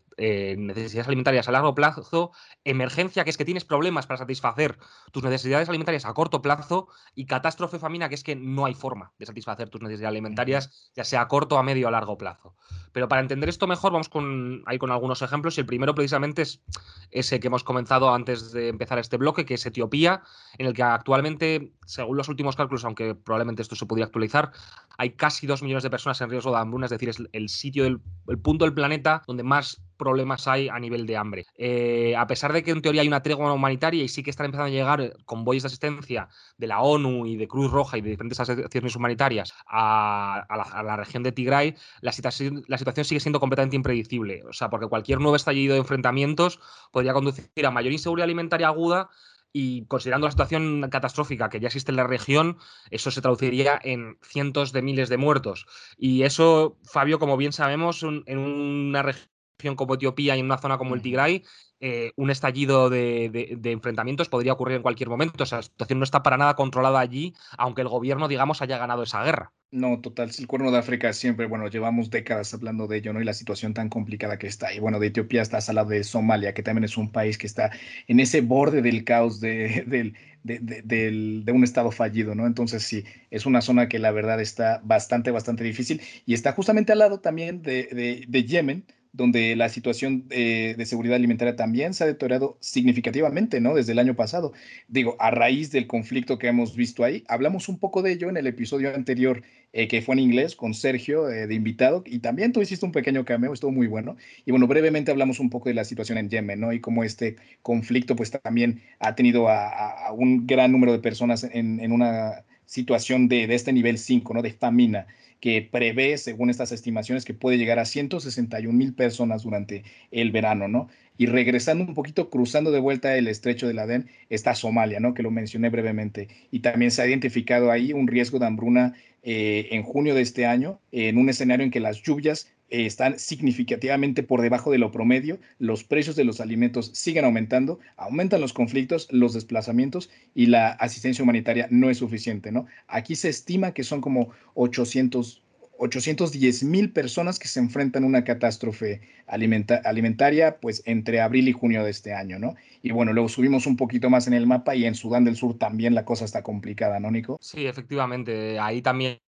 necesidades alimentarias a largo plazo, emergencia, que es que tienes problemas para satisfacer tus necesidades alimentarias a corto plazo, y catástrofe famina, que es que no hay forma de satisfacer tus necesidades alimentarias, ya sea a corto, a medio o a largo plazo. Pero para entender esto mejor, vamos con, ahí con algunos ejemplos, y el primero precisamente es ese que hemos comenzado antes de empezar este bloque, que es Etiopía, en el que actualmente, según los últimos cálculos, aunque probablemente esto se podría actualizar, hay casi dos millones de personas en riesgo de hambruna, es decir, es el sitio, del, el punto del planeta donde más problemas hay a nivel de hambre. Eh, a pesar de que en teoría hay una tregua humanitaria y sí que están empezando a llegar convoyes de asistencia de la ONU y de Cruz Roja y de diferentes asociaciones humanitarias a, la, región de Tigray, la situación, la situación sigue siendo completamente impredecible. O sea, porque cualquier nuevo estallido de enfrentamientos podría conducir a mayor inseguridad alimentaria aguda y considerando la situación catastrófica que ya existe en la región, eso se traduciría en cientos de miles de muertos. Y eso, Fabio, como bien sabemos, en una región como Etiopía y en una zona como el Tigray, eh, un estallido de, enfrentamientos podría ocurrir en cualquier momento. O sea, la situación no está para nada controlada allí, aunque el gobierno, digamos, haya ganado esa guerra. No, total, el cuerno de África siempre, bueno, llevamos décadas hablando de ello, ¿no? Y la situación tan complicada que está. Y bueno, de Etiopía hasta al lado de Somalia, que también es un país que está en ese borde del caos de, de, un estado fallido, ¿no? Entonces sí, es una zona que la verdad está bastante, bastante difícil. Y está justamente al lado también de, Yemen, donde la situación eh, de seguridad alimentaria también se ha deteriorado significativamente, ¿no? Desde el año pasado. Digo, a raíz del conflicto que hemos visto ahí, hablamos un poco de ello en el episodio anterior eh, que fue en inglés con Sergio eh, de invitado, y también tú hiciste un pequeño cameo, estuvo muy bueno. Y bueno, brevemente hablamos un poco de la situación en Yemen, ¿no? Y cómo este conflicto pues también ha tenido a, un gran número de personas en, en una situación de, de, este nivel 5, ¿no? De famina que prevé, según estas estimaciones, que puede llegar a 161 mil personas durante el verano, ¿no? Y regresando un poquito, cruzando de vuelta el estrecho del Adén, está Somalia, ¿no? Que lo mencioné brevemente. Y también se ha identificado ahí un riesgo de hambruna eh, en junio de este año, en un escenario en que las lluvias eh, están significativamente por debajo de lo promedio, los precios de los alimentos siguen aumentando, aumentan los conflictos, los desplazamientos y la asistencia humanitaria no es suficiente, ¿no? Aquí se estima que son como 800 810 mil personas que se enfrentan a una catástrofe alimentaria, pues entre abril y junio de este año, ¿no? Y bueno, luego subimos un poquito más en el mapa y en Sudán del Sur también la cosa está complicada, ¿no, Nico? Sí, efectivamente. Ahí también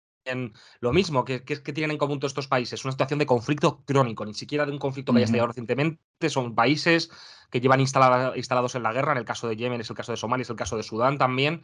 lo mismo, que, que, que, tienen en común todos estos países, una situación de conflicto crónico, ni siquiera de un conflicto que haya estallado recientemente, son países que llevan instalados en la guerra, en el caso de Yemen es el caso de Somalia, es el caso de Sudán también,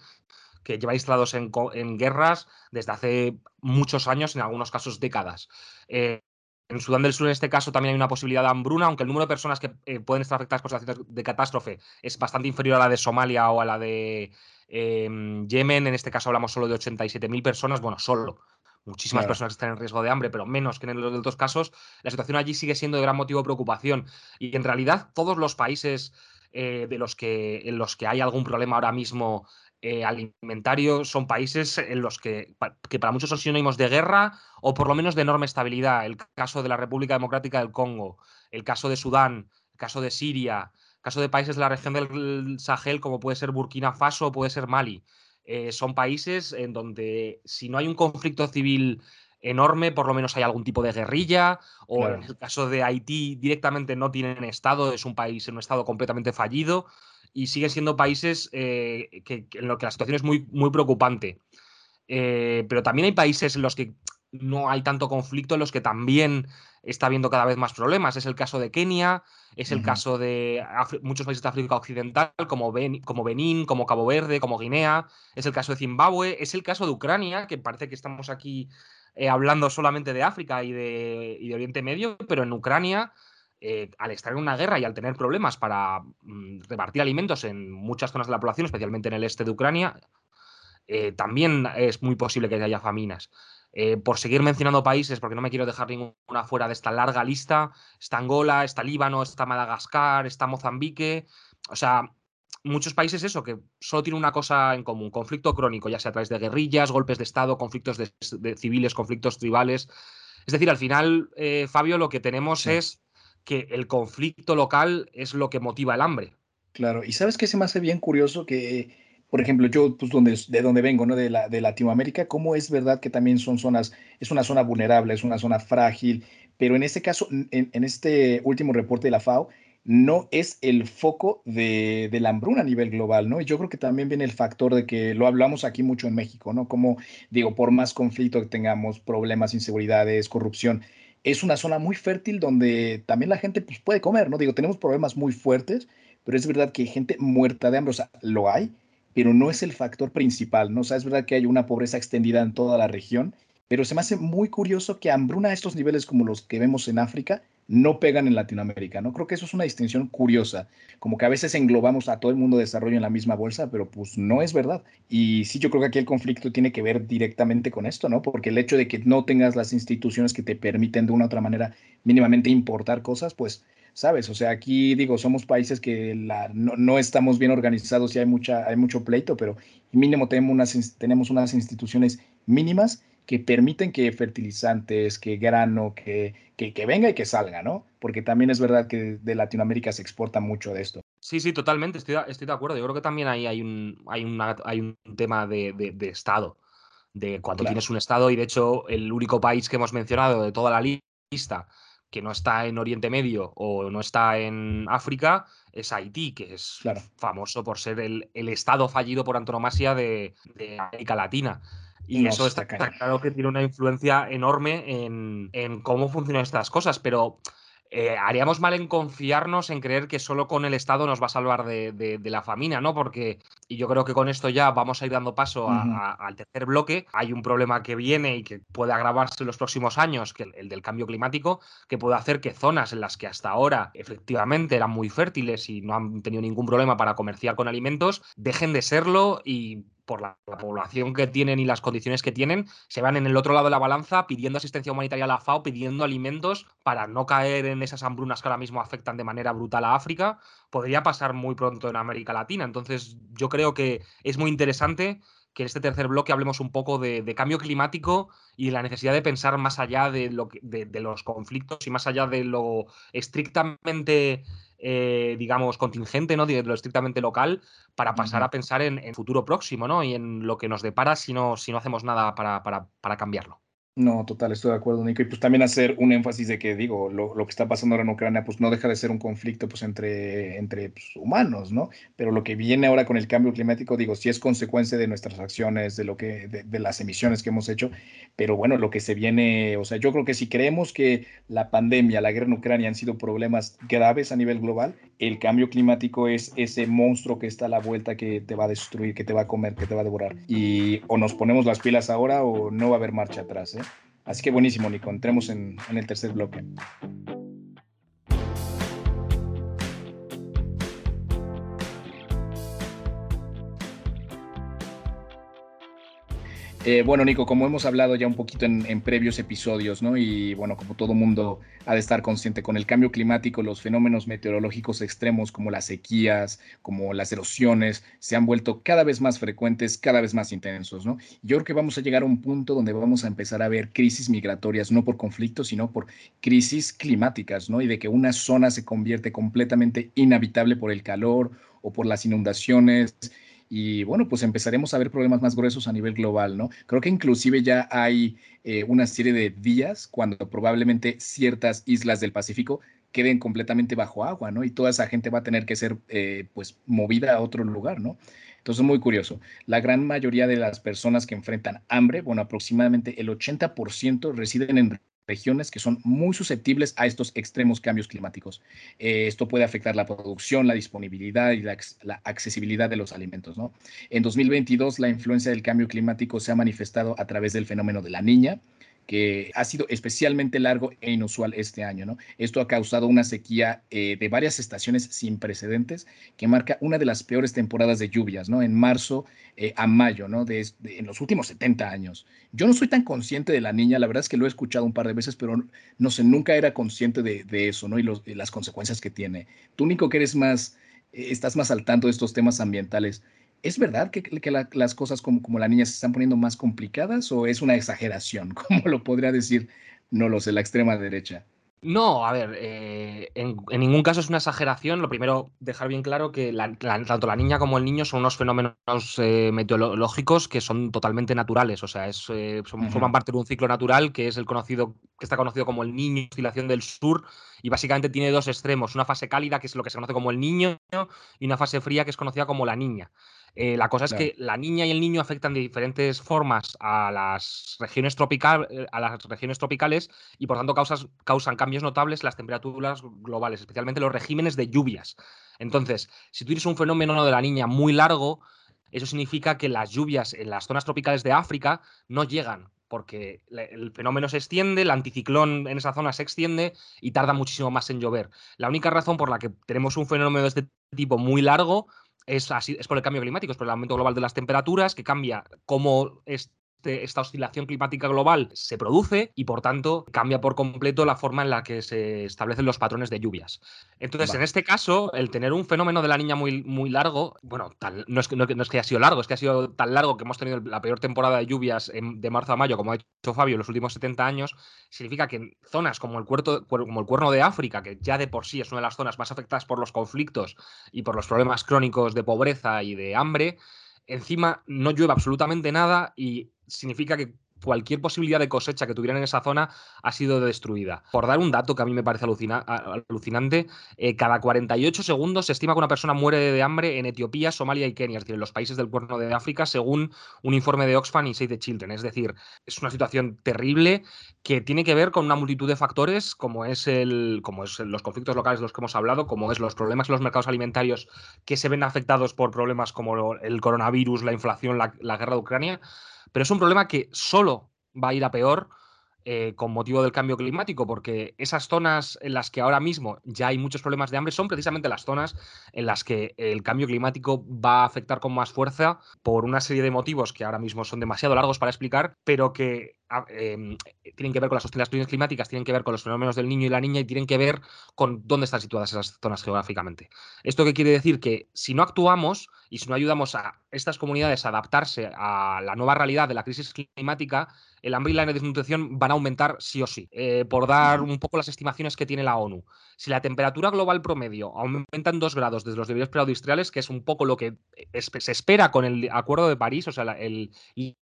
que llevan instalados en, guerras desde hace muchos años, en algunos casos décadas. Eh, en Sudán del Sur, en este caso, también hay una posibilidad de hambruna, aunque el número de personas que eh, pueden estar afectadas por situaciones de catástrofe es bastante inferior a la de Somalia o a la de em, Yemen. En este caso hablamos solo de 87.000 personas, bueno, solo. Muchísimas personas están en riesgo de hambre, pero menos que en los otros casos. La situación allí sigue siendo de gran motivo de preocupación. Y en realidad, todos los países eh, de los que, en los que hay algún problema ahora mismo eh, alimentarios son países en los que, que, para muchos son sinónimos de guerra o por lo menos de enorme estabilidad. El caso de la República Democrática del Congo, el caso de Sudán, el caso de Siria, caso de países de la región del Sahel como puede ser Burkina Faso o puede ser Mali. Eh, son países en donde si no hay un conflicto civil enorme, por lo menos hay algún tipo de guerrilla, o en el caso de Haití directamente no tienen Estado, es un país en un Estado completamente fallido y siguen siendo países eh, que, en los que la situación es muy, muy preocupante. Eh, pero también hay países en los que no hay tanto conflicto, en los que también está habiendo cada vez más problemas. Es el caso de Kenia, es el caso de muchos países de África Occidental, como, como Benín, como Cabo Verde, como Guinea, es el caso de Zimbabue, es el caso de Ucrania, que parece que estamos aquí eh, hablando solamente de África y de, y de Oriente Medio, pero en Ucrania eh, al estar en una guerra y al tener problemas para mm, repartir alimentos en muchas zonas de la población, especialmente en el este de Ucrania, eh, también es muy posible que haya faminas. Eh, por seguir mencionando países, porque no me quiero dejar ninguna fuera de esta larga lista, está Angola, está Líbano, está Madagascar, está Mozambique, o sea, muchos países eso, que solo tienen una cosa en común, conflicto crónico, ya sea a través de guerrillas, golpes de Estado, conflictos de, civiles, conflictos tribales. Es decir, al final, Fabio, lo que tenemos es que el conflicto local es lo que motiva el hambre. Claro, y sabes que se me hace bien curioso que, por ejemplo, yo, pues, de donde vengo, ¿no? De, la, Latinoamérica, cómo es verdad que también son zonas, es una zona vulnerable, es una zona frágil, pero en este caso, en, este último reporte de la FAO, no es el foco de, de, la hambruna a nivel global, ¿no? Y yo creo que también viene el factor de que lo hablamos aquí mucho en México, ¿no? Como digo, por más conflicto que tengamos, problemas, inseguridades, corrupción, es una zona muy fértil donde también la gente pues, puede comer, ¿no? Digo, tenemos problemas muy fuertes, pero es verdad que hay gente muerta de hambre, o sea, lo hay, pero no es el factor principal, ¿no? O es verdad que hay una pobreza extendida en toda la región, pero se me hace muy curioso que hambruna a estos niveles como los que vemos en África no pegan en Latinoamérica, ¿no? Creo que eso es una distinción curiosa, como que a veces englobamos a todo el mundo de desarrollo en la misma bolsa, pero pues no es verdad. Y sí, yo creo que aquí el conflicto tiene que ver directamente con esto, ¿no? Porque el hecho de que no tengas las instituciones que te permiten de una u otra manera mínimamente importar cosas, pues, sabes, o sea, aquí digo, somos países que la, no, estamos bien organizados y hay, mucha, hay mucho pleito, pero mínimo tenemos unas, tenemos unas instituciones mínimas que permiten que fertilizantes, que grano, que, que, venga y que salga, ¿no? Porque también es verdad que de Latinoamérica se exporta mucho de esto. Sí, sí, totalmente, estoy, estoy de acuerdo. Yo creo que también ahí hay un, hay hay un tema de, de, Estado, de cuando tienes un Estado, y de hecho el único país que hemos mencionado de toda la lista que no está en Oriente Medio o no está en África es Haití, que es famoso por ser el, el, Estado fallido por antonomasia de, de América Latina. Y eso está, claro que tiene una influencia enorme en, en, cómo funcionan estas cosas, pero eh, haríamos mal en confiarnos en creer que solo con el Estado nos va a salvar de, la famina, ¿no? Porque, y yo creo que con esto ya vamos a ir dando paso al tercer bloque, hay un problema que viene y que puede agravarse en los próximos años, que el, el del cambio climático, que puede hacer que zonas en las que hasta ahora efectivamente eran muy fértiles y no han tenido ningún problema para comerciar con alimentos, dejen de serlo y por la, población que tienen y las condiciones que tienen, se van en el otro lado de la balanza pidiendo asistencia humanitaria a la FAO, pidiendo alimentos para no caer en esas hambrunas que ahora mismo afectan de manera brutal a África. Podría pasar muy pronto en América Latina. Entonces, yo creo que es muy interesante que en este tercer bloque hablemos un poco de, cambio climático y de la necesidad de pensar más allá de, lo de los conflictos y más allá de lo estrictamente eh, digamos, contingente, ¿no? De lo estrictamente local, para pasar a pensar en, en, futuro próximo, ¿no? Y en lo que nos depara si no, si no hacemos nada para, para, para cambiarlo. No, total, estoy de acuerdo, Nico. Y pues también hacer un énfasis de que, digo, lo, lo, que está pasando ahora en Ucrania, pues no deja de ser un conflicto pues entre, entre pues, humanos, ¿no? Pero lo que viene ahora con el cambio climático, digo, sí es consecuencia de nuestras acciones, de lo que, de, de, las emisiones que hemos hecho, pero bueno, lo que se viene, o sea, yo creo que si creemos que la pandemia, la guerra en Ucrania han sido problemas graves a nivel global, el cambio climático es ese monstruo que está a la vuelta que te va a destruir, que te va a comer, que te va a devorar. Y o nos ponemos las pilas ahora o no va a haber marcha atrás, ¿eh? Así que buenísimo, Nico. Entremos en, en el tercer bloque. Eh, bueno, Nico, como hemos hablado ya un poquito en, previos episodios, ¿no? Y bueno, como todo mundo ha de estar consciente con el cambio climático, los fenómenos meteorológicos extremos como las sequías, como las erosiones, se han vuelto cada vez más frecuentes, cada vez más intensos, ¿no? Yo creo que vamos a llegar a un punto donde vamos a empezar a ver crisis migratorias, no por conflictos, sino por crisis climáticas, ¿no? Y de que una zona se convierte completamente inhabitable por el calor o por las inundaciones y bueno, pues empezaremos a ver problemas más gruesos a nivel global, ¿no? Creo que inclusive ya hay eh, una serie de días cuando probablemente ciertas islas del Pacífico queden completamente bajo agua, ¿no? Y toda esa gente va a tener que ser, eh, pues, movida a otro lugar, ¿no? Entonces, muy curioso. La gran mayoría de las personas que enfrentan hambre, bueno, aproximadamente el 80% residen en regiones que son muy susceptibles a estos extremos cambios climáticos. Eh, esto puede afectar la producción, la disponibilidad y la, la, accesibilidad de los alimentos. ¿no? En 2022, la influencia del cambio climático se ha manifestado a través del fenómeno de la niña, que ha sido especialmente largo e inusual este año. ¿no? Esto ha causado una sequía eh, de varias estaciones sin precedentes que marca una de las peores temporadas de lluvias, ¿no? en marzo eh, a mayo, ¿no? De, en los últimos 70 años. Yo no soy tan consciente de la niña, la verdad es que lo he escuchado un par de veces, pero no sé, nunca era consciente de, eso ¿no? y, las consecuencias que tiene. Tú, único que eres más, eh, estás más al tanto de estos temas ambientales. ¿Es verdad que, que la, las cosas como, como, la niña se están poniendo más complicadas o es una exageración? ¿Cómo lo podría decir? No lo sé, la extrema derecha. No, a ver, eh, en, en, ningún caso es una exageración. Lo primero, dejar bien claro que la, la, tanto la niña como el niño son unos fenómenos eh, meteorológicos que son totalmente naturales. O sea, es, eh, son, uh -huh. forman parte de un ciclo natural que es el conocido, que está conocido como el niño, oscilación del sur, y básicamente tiene dos extremos: una fase cálida, que es lo que se conoce como el niño, y una fase fría, que es conocida como la niña. Eh, la cosa es claro. que la niña y el niño afectan de diferentes formas a las regiones, tropical, eh, a las regiones tropicales y por tanto causas, causan cambios notables en las temperaturas globales, especialmente los regímenes de lluvias. Entonces, si tú tienes un fenómeno de la niña muy largo, eso significa que las lluvias en las zonas tropicales de África no llegan, porque el fenómeno se extiende, el anticiclón en esa zona se extiende y tarda muchísimo más en llover. La única razón por la que tenemos un fenómeno de este tipo muy largo es, así, es por el cambio climático, es por el aumento global de las temperaturas, que cambia cómo este, esta oscilación climática global se produce y, por tanto, cambia por completo la forma en la que se establecen los patrones de lluvias. Entonces, vale. en este caso, el tener un fenómeno de la niña muy, muy largo, bueno, tal, no, es que, no, no, es que haya sido largo, es que ha sido tan largo que hemos tenido la peor temporada de lluvias en, de marzo a mayo, como ha dicho Fabio, en los últimos 70 años, significa que en zonas como el, cuerto, como el cuerno de África, que ya de por sí es una de las zonas más afectadas por los conflictos y por los problemas crónicos de pobreza y de hambre, encima no llueve absolutamente nada y significa que cualquier posibilidad de cosecha que tuvieran en esa zona ha sido destruida. Por dar un dato que a mí me parece alucina alucinante, eh, cada 48 segundos se estima que una persona muere de hambre en Etiopía, Somalia y Kenia, es decir, en los países del cuerno de África, según un informe de Oxfam y Save the Children. Es decir, es una situación terrible que tiene que ver con una multitud de factores, como es, el, como es los conflictos locales de los que hemos hablado, como es los problemas en los mercados alimentarios que se ven afectados por problemas como el coronavirus, la inflación, la, la guerra de Ucrania pero es un problema que solo va a ir a peor eh, con motivo del cambio climático, porque esas zonas en las que ahora mismo ya hay muchos problemas de hambre son precisamente las zonas en las que el cambio climático va a afectar con más fuerza por una serie de motivos que ahora mismo son demasiado largos para explicar, pero que eh, tienen que ver con las oscilaciones climáticas, tienen que ver con los fenómenos del niño y la niña y tienen que ver con dónde están situadas esas zonas geográficamente. ¿Esto qué quiere decir? Que si no actuamos y si no ayudamos a estas comunidades a adaptarse a la nueva realidad de la crisis climática, el hambre y la desnutrición van a aumentar sí o sí. Eh, por dar un poco las estimaciones que tiene la ONU, si la temperatura global promedio aumenta en 2 grados desde los niveles preindustriales, que es un poco lo que es, se espera con el Acuerdo de París, o sea, la, el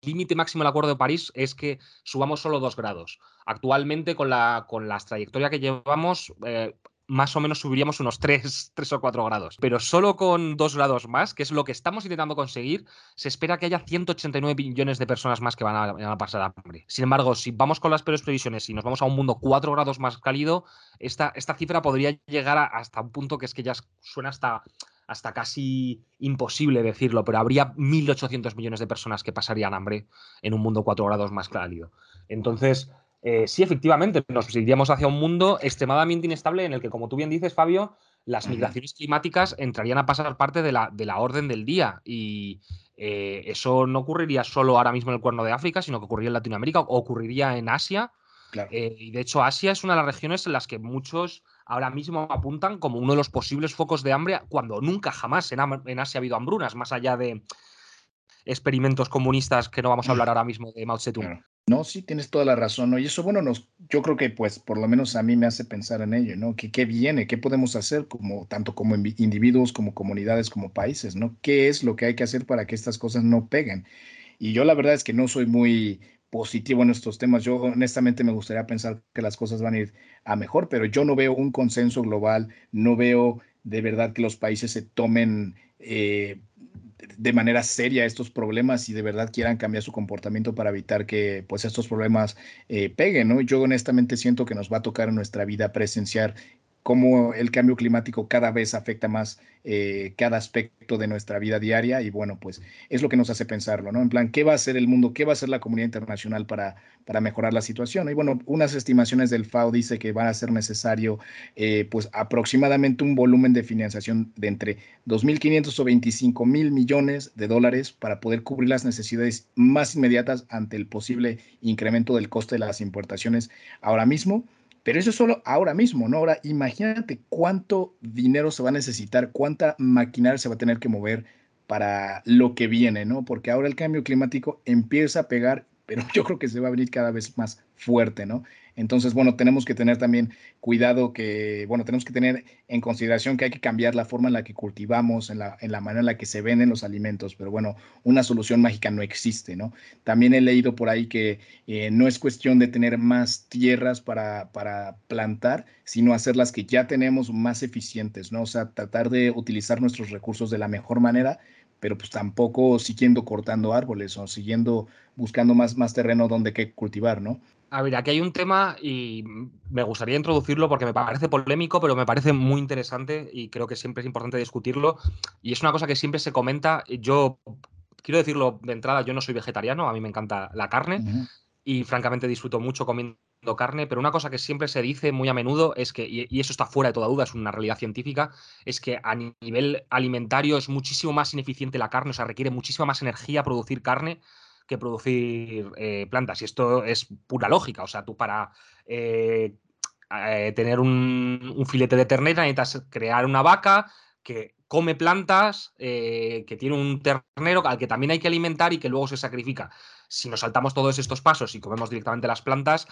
límite máximo del Acuerdo de París es que subamos solo dos grados. Actualmente, con la, con las trayectorias que llevamos, eh, más o menos subiríamos unos 3, 3 o 4 grados. Pero solo con 2 grados más, que es lo que estamos intentando conseguir, se espera que haya 189 millones de personas más que van a, pasar hambre. Sin embargo, si vamos con las peores previsiones y nos vamos a un mundo 4 grados más cálido, esta, esta cifra podría llegar hasta un punto que es que ya suena hasta hasta casi imposible decirlo, pero habría 1.800 millones de personas que pasarían hambre en un mundo 4 grados más cálido. Entonces, eh, sí, efectivamente, nos iríamos hacia un mundo extremadamente inestable en el que, como tú bien dices, Fabio, las migraciones climáticas entrarían a pasar parte de la, de la orden del día. Y eh, eso no ocurriría solo ahora mismo en el Cuerno de África, sino que ocurriría en Latinoamérica, o ocurriría en Asia. Eh, y de hecho, Asia es una de las regiones en las que muchos ahora mismo apuntan como uno de los posibles focos de hambre, cuando nunca jamás en, en Asia ha habido hambrunas, más allá de experimentos comunistas que no vamos a hablar ahora mismo de Mao Zedong. No, sí, tienes toda la razón, ¿no? Y eso, bueno, nos, yo creo que, pues, por lo menos a mí me hace pensar en ello, ¿no? ¿Qué, qué viene? ¿Qué podemos hacer como, tanto como individuos, como comunidades, como países, ¿no? ¿Qué es lo que hay que hacer para que estas cosas no peguen? Y yo la verdad es que no soy muy positivo en estos temas. Yo honestamente me gustaría pensar que las cosas van a ir a mejor, pero yo no veo un consenso global, no veo de verdad que los países se tomen eh, de manera seria estos problemas y de verdad quieran cambiar su comportamiento para evitar que pues estos problemas eh, peguen. Yo honestamente siento que nos va a tocar en nuestra vida presenciar cómo el cambio climático cada vez afecta más eh, cada aspecto de nuestra vida diaria y bueno, pues es lo que nos hace pensarlo, ¿no? En plan, ¿qué va a hacer el mundo? ¿Qué va a hacer la comunidad internacional para, para mejorar la situación? Y bueno, unas estimaciones del FAO dice que va a ser necesario eh, pues aproximadamente un volumen de financiación de entre 2.500 o 25 mil millones de dólares para poder cubrir las necesidades más inmediatas ante el posible incremento del coste de las importaciones ahora mismo pero eso es solo ahora mismo, ¿no? Ahora imagínate cuánto dinero se va a necesitar, cuánta maquinaria se va a tener que mover para lo que viene, ¿no? Porque ahora el cambio climático empieza a pegar, pero yo creo que se va a venir cada vez más fuerte, ¿no? Entonces, bueno, tenemos que tener también cuidado que, bueno, tenemos que tener en consideración que hay que cambiar la forma en la que cultivamos, en la, manera en la que se venden los alimentos, pero bueno, una solución mágica no existe, ¿no? También he leído por ahí que eh, no es cuestión de tener más tierras para, para plantar, sino hacer las que ya tenemos más eficientes, ¿no? O sea, tratar de utilizar nuestros recursos de la mejor manera pero pues tampoco siguiendo cortando árboles o siguiendo buscando más, más terreno donde que cultivar, ¿no? A ver, aquí hay un tema y me gustaría introducirlo porque me parece polémico, pero me parece muy interesante y creo que siempre es importante discutirlo. Y es una cosa que siempre se comenta. Yo quiero decirlo de entrada, yo no soy vegetariano, a mí me encanta la carne y francamente disfruto mucho comiendo carne, pero una cosa que siempre se dice muy a menudo es que, y eso está fuera de toda duda, es una realidad científica, es que a nivel alimentario es muchísimo más ineficiente la carne, o sea, requiere muchísima más energía producir carne que producir eh, plantas. Y esto es pura lógica. O sea, tú para eh, eh, tener un, filete de ternera necesitas crear una vaca que come plantas, que tiene un ternero al que también hay que alimentar y que luego se sacrifica. Si nos saltamos todos estos pasos y comemos directamente las plantas,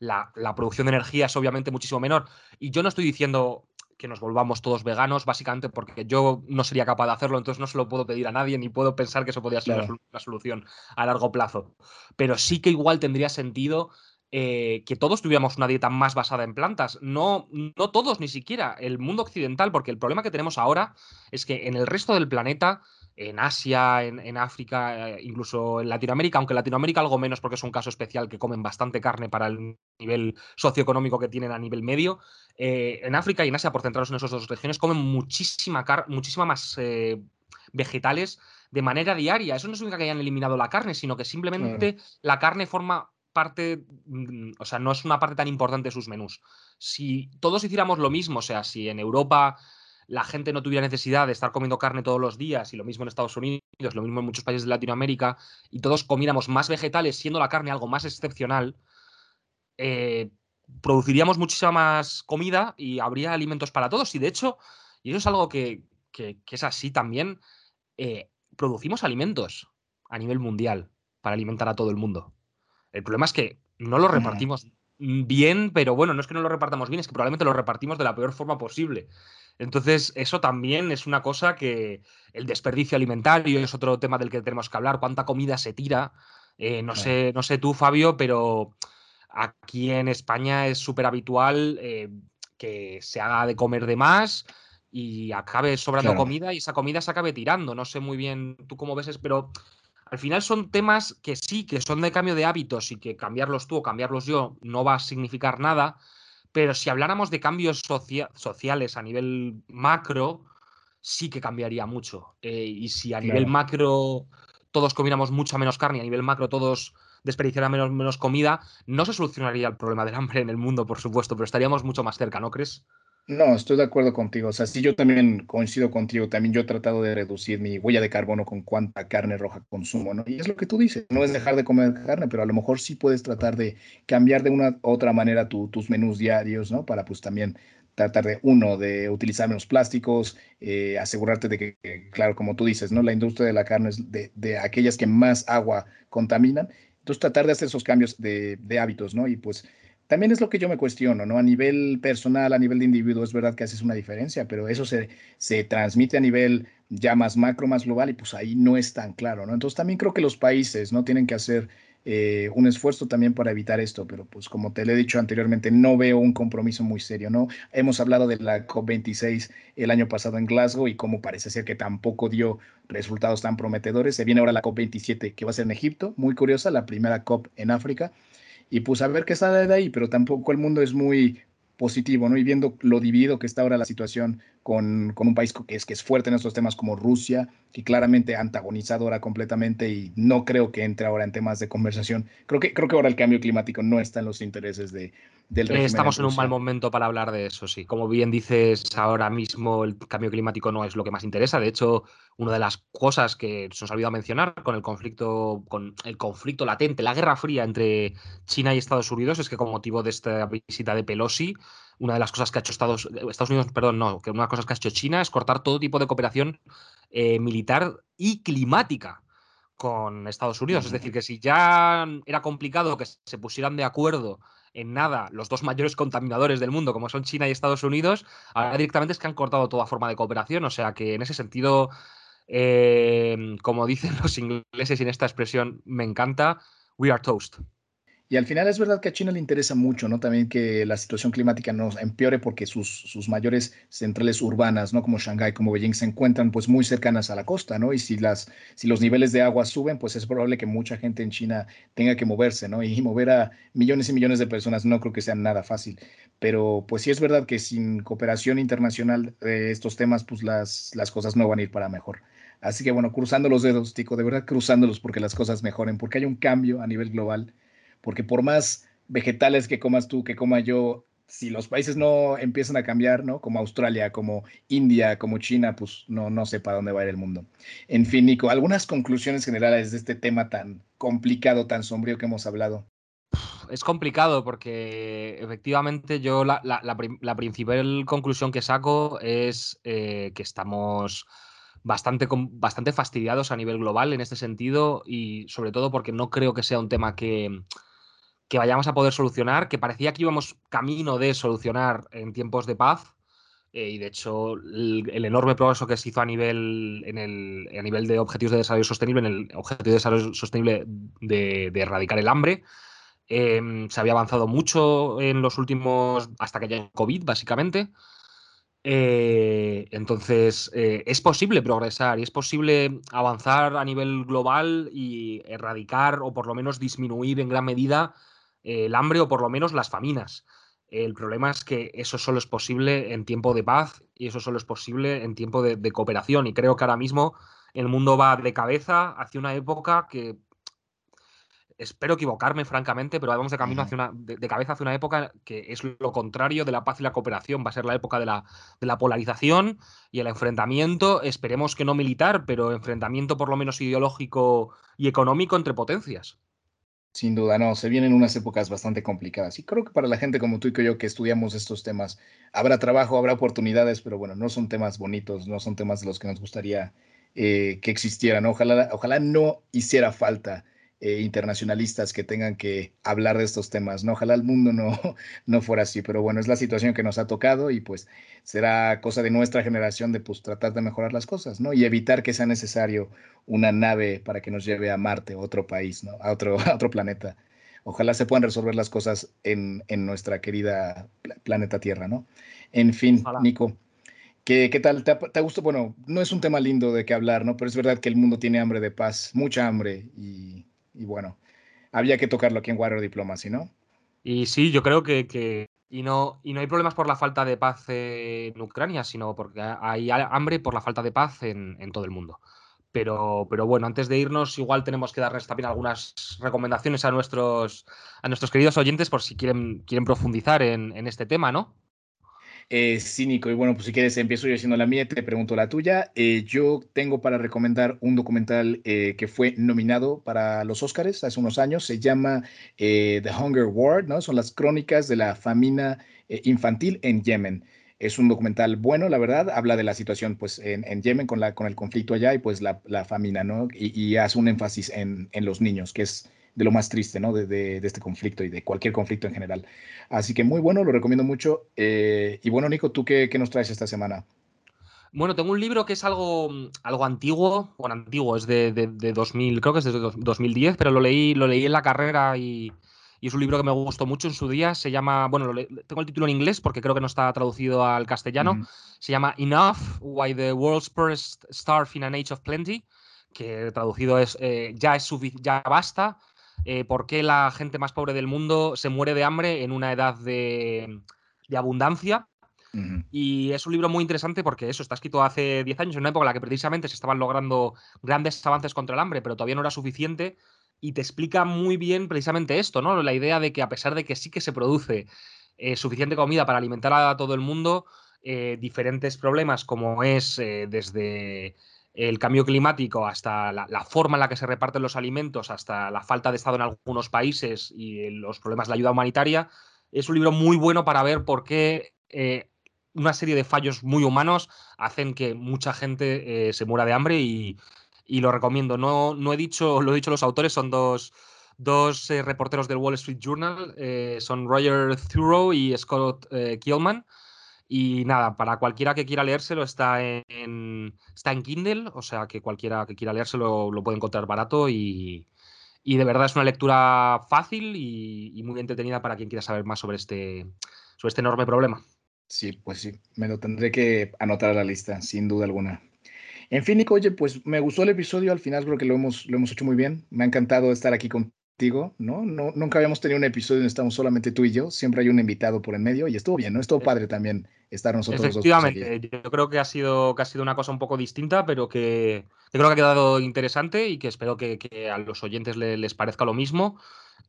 la, la producción de energía es obviamente muchísimo menor. Y yo no estoy diciendo que nos volvamos todos veganos, básicamente porque yo no sería capaz de hacerlo, entonces no se lo puedo pedir a nadie, ni puedo pensar que eso podría ser una, solución a largo plazo. Pero sí que igual tendría sentido eh, que todos tuviéramos una dieta más basada en plantas. No, no todos, ni siquiera el mundo occidental, porque el problema que tenemos ahora es que en el resto del planeta en Asia, en, África, eh, incluso en Latinoamérica, aunque en Latinoamérica algo menos porque es un caso especial que comen bastante carne para el nivel socioeconómico que tienen a nivel medio. Eh, en África y en Asia, por centrarnos en esas dos regiones, comen muchísima, muchísima más eh, vegetales de manera diaria. Eso no significa que hayan eliminado la carne, sino que simplemente la carne forma parte, mm, o sea, no es una parte tan importante de sus menús. Si todos hiciéramos lo mismo, o sea, si en Europa la gente no tuviera necesidad de estar comiendo carne todos los días, y lo mismo en Estados Unidos, lo mismo en muchos países de Latinoamérica, y todos comiéramos más vegetales, siendo la carne algo más excepcional, eh, produciríamos muchísima más comida y habría alimentos para todos. Y de hecho, y eso es algo que, es así también, eh, producimos alimentos a nivel mundial para alimentar a todo el mundo. El problema es que no lo repartimos bien, pero bueno, no es que no lo repartamos bien, es que probablemente lo repartimos de la peor forma posible. Entonces, eso también es una cosa que el desperdicio alimentario es otro tema del que tenemos que hablar, cuánta comida se tira. Eh, no, sé, no sé tú, Fabio, pero aquí en España es súper habitual eh, que se haga de comer de más y acabe sobrando comida y esa comida se acabe tirando. No sé muy bien tú cómo ves, pero al final son temas que sí, que son de cambio de hábitos y que cambiarlos tú o cambiarlos yo no va a significar nada, pero si habláramos de cambios sociales a nivel macro, sí que cambiaría mucho. Eh, y si a nivel macro todos comiéramos mucha menos carne y a nivel macro todos desperdiciáramos menos, menos comida, no se solucionaría el problema del hambre en el mundo, por supuesto, pero estaríamos mucho más cerca, ¿no crees? No, estoy de acuerdo contigo. O sea, sí, yo también coincido contigo. También yo he tratado de reducir mi huella de carbono con cuánta carne roja consumo, ¿no? Y es lo que tú dices, no es dejar de comer carne, pero a lo mejor sí puedes tratar de cambiar de una otra manera tus menús diarios, ¿no? Para pues también tratar de, uno, de utilizar menos plásticos, eh, asegurarte de que, claro, como tú dices, ¿no? La industria de la carne es de, de aquellas que más agua contaminan. Entonces, tratar de hacer esos cambios de, de hábitos, ¿no? Y pues también es lo que yo me cuestiono, ¿no? A nivel personal, a nivel de individuo, es verdad que haces una diferencia, pero eso se, se transmite a nivel ya más macro, más global, y pues ahí no es tan claro, ¿no? Entonces también creo que los países, ¿no? Tienen que hacer eh, un esfuerzo también para evitar esto, pero pues como te lo he dicho anteriormente, no veo un compromiso muy serio, ¿no? Hemos hablado de la COP26 el año pasado en Glasgow y como parece ser que tampoco dio resultados tan prometedores. Se viene ahora la COP27 que va a ser en Egipto, muy curiosa, la primera COP en África y pues a ver qué sale de ahí, pero tampoco el mundo es muy positivo, ¿no? Y viendo lo dividido que está ahora la situación con, con, un país que es, que es fuerte en estos temas como Rusia, que claramente ha antagonizado ahora completamente y no creo que entre ahora en temas de conversación. Creo que, creo que ahora el cambio climático no está en los intereses de, del régimen. Estamos en un mal momento para hablar de eso, sí. Como bien dices, ahora mismo el cambio climático no es lo que más interesa. De hecho, una de las cosas que se nos ha olvidado mencionar con el conflicto, con el conflicto latente, la guerra fría entre China y Estados Unidos, es que con motivo de esta visita de Pelosi, una de las cosas que ha hecho Estados, Estados Unidos, perdón, no, que una de las cosas que ha hecho China es cortar todo tipo de cooperación eh, militar y climática con Estados Unidos. Es decir, que si ya era complicado que se pusieran de acuerdo en nada los dos mayores contaminadores del mundo, como son China y Estados Unidos, ahora directamente es que han cortado toda forma de cooperación. O sea que en ese sentido Em, como dicen los ingleses en esta expresión, me encanta, we are toast. Y al final es verdad que a China le interesa mucho, ¿no? También que la situación climática no empeore porque sus, sus mayores centrales urbanas, ¿no? Como Shanghái, como Beijing, se encuentran pues muy cercanas a la costa, ¿no? Y si, las, si los niveles de agua suben, pues es probable que mucha gente en China tenga que moverse, ¿no? Y mover a millones y millones de personas no creo que sea nada fácil. Pero pues sí es verdad que sin cooperación internacional de estos temas, pues las, las cosas no van a ir para mejor. Así que bueno, cruzando los dedos, Tico, de verdad cruzándolos porque las cosas mejoren, porque hay un cambio a nivel global, porque por más vegetales que comas tú, que coma yo, si los países no empiezan a cambiar, ¿no? Como Australia, como India, como China, pues no, no sé para dónde va a ir el mundo. En fin, Nico, algunas conclusiones generales de este tema tan complicado, tan sombrío que hemos hablado. Es complicado porque efectivamente yo la, la, principal conclusión que saco es eh, que estamos bastante, bastante fastidiados a nivel global en este sentido y sobre todo porque no creo que sea un tema que, que vayamos a poder solucionar, que parecía que íbamos camino de solucionar en tiempos de paz. Eh, y de hecho, el, enorme progreso que se hizo a nivel, en el, a nivel de objetivos de desarrollo sostenible, en el objetivo de desarrollo sostenible de, erradicar el hambre, em, se había avanzado mucho en los últimos, hasta que haya COVID, básicamente. Eh, entonces, eh, es posible progresar y es posible avanzar a nivel global y erradicar o por lo menos disminuir en gran medida el hambre o por lo menos las faminas. El problema es que eso solo es posible en tiempo de paz y eso solo es posible en tiempo de cooperación. Y creo que ahora mismo el mundo va de cabeza hacia una época que espero equivocarme, francamente, pero vamos de camino hacia una, de, cabeza hacia una época que es lo contrario de la paz y la cooperación. Va a ser la época de la, de la polarización y el enfrentamiento, esperemos que no militar, pero enfrentamiento por lo menos ideológico y económico entre potencias. Sin duda, no, se vienen unas épocas bastante complicadas. Y creo que para la gente como tú y yo que estudiamos estos temas, habrá trabajo, habrá oportunidades, pero bueno, no son temas bonitos, no son temas de los que nos gustaría eh, que existieran. Ojalá, ojalá no hiciera falta eh, internacionalistas que tengan que hablar de estos temas, ¿no? Ojalá el mundo no, no fuera así, pero bueno, es la situación que nos ha tocado y pues será cosa de nuestra generación de pues tratar de mejorar las cosas, ¿no? Y evitar que sea necesario una nave para que nos lleve a Marte, otro país, ¿no? A otro, a otro planeta. Ojalá se puedan resolver las cosas en, en nuestra querida planeta Tierra, ¿no? En fin, Nico. ¿Qué, ¿Qué, tal? ¿Te, ¿Te gustó? Bueno, no es un tema lindo de qué hablar, ¿no? Pero es verdad que el mundo tiene hambre de paz, mucha hambre, y, y bueno, había que tocarlo aquí en Warrior Diplomacy, ¿no? Y sí, yo creo que, que, y, no, y no hay problemas por la falta de paz en Ucrania, sino porque hay hambre por la falta de paz en, en todo el mundo. Pero, pero, bueno, antes de irnos, igual tenemos que darles también algunas recomendaciones a nuestros, a nuestros queridos oyentes por si quieren, quieren profundizar en, en este tema, ¿no? Eh, cínico. Y bueno, pues si quieres, empiezo yo haciendo la mía, te pregunto la tuya. Eh, yo tengo para recomendar un documental eh, que fue nominado para los Oscars hace unos años. Se llama eh, The Hunger War, ¿no? Son las crónicas de la famina infantil en Yemen. Es un documental bueno, la verdad. Habla de la situación pues, en, en Yemen con, la, con el conflicto allá y pues la, la famina, ¿no? Y, y, hace un énfasis en, en los niños, que es de lo más triste, ¿no? De, de, de, este conflicto y de cualquier conflicto en general. Así que muy bueno, lo recomiendo mucho. Eh, y bueno, Nico, ¿tú qué, qué, nos traes esta semana? Bueno, tengo un libro que es algo, algo antiguo, bueno, antiguo, es de, de, de 2000, creo que es de 2010, pero lo leí, lo leí en la carrera y, y, es un libro que me gustó mucho en su día. Se llama, bueno, tengo el título en inglés porque creo que no está traducido al castellano. Mm. Se llama Enough, Why the World's Poorest Starve in an Age of Plenty, que traducido es eh, ya, es ya basta, eh, por qué la gente más pobre del mundo se muere de hambre en una edad de, de abundancia. Uh -huh. Y es un libro muy interesante porque eso está escrito hace 10 años, en una época en la que precisamente se estaban logrando grandes avances contra el hambre, pero todavía no era suficiente. Y te explica muy bien precisamente esto, ¿no? La idea de que a pesar de que sí que se produce eh, suficiente comida para alimentar a todo el mundo, eh, diferentes problemas como es eh, desde el cambio climático, hasta la, forma en la que se reparten los alimentos, hasta la falta de Estado en algunos países y los problemas de la ayuda humanitaria, es un libro muy bueno para ver por qué eh, una serie de fallos muy humanos hacen que mucha gente eh, se muera de hambre y, lo recomiendo. No, no he dicho, lo he dicho los autores, son dos, dos eh, reporteros del Wall Street Journal, son Roger Thurow y Scott Kielman. Y nada, para cualquiera que quiera leérselo está en, está en Kindle, o sea que cualquiera que quiera leérselo lo puede encontrar barato y, y de verdad es una lectura fácil y, y, muy entretenida para quien quiera saber más sobre este, sobre este enorme problema. Sí, pues sí, me lo tendré que anotar a la lista, sin duda alguna. En fin, Nico, oye, pues me gustó el episodio, al final creo que lo hemos, lo hemos hecho muy bien. Me ha encantado estar aquí con, contigo, ¿no? ¿no? Nunca habíamos tenido un episodio donde estamos solamente tú y yo, siempre hay un invitado por en medio y estuvo bien, ¿no? Estuvo padre también estar nosotros Efectivamente, dos. Efectivamente, yo creo que ha, sido, que ha sido una cosa un poco distinta, pero que, que creo que ha quedado interesante y que espero que, que a los oyentes les, les parezca lo mismo.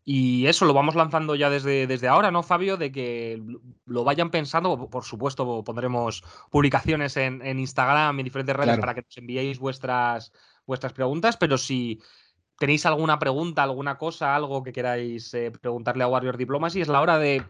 Y eso lo vamos lanzando ya desde, desde ahora, ¿no, Fabio? De que lo vayan pensando. Por supuesto, pondremos publicaciones en, en Instagram y diferentes redes claro. para que nos enviéis vuestras, vuestras preguntas, pero si tenéis alguna pregunta, alguna cosa, algo que queráis eh, preguntarle a Warrior Diplomacy, es la hora de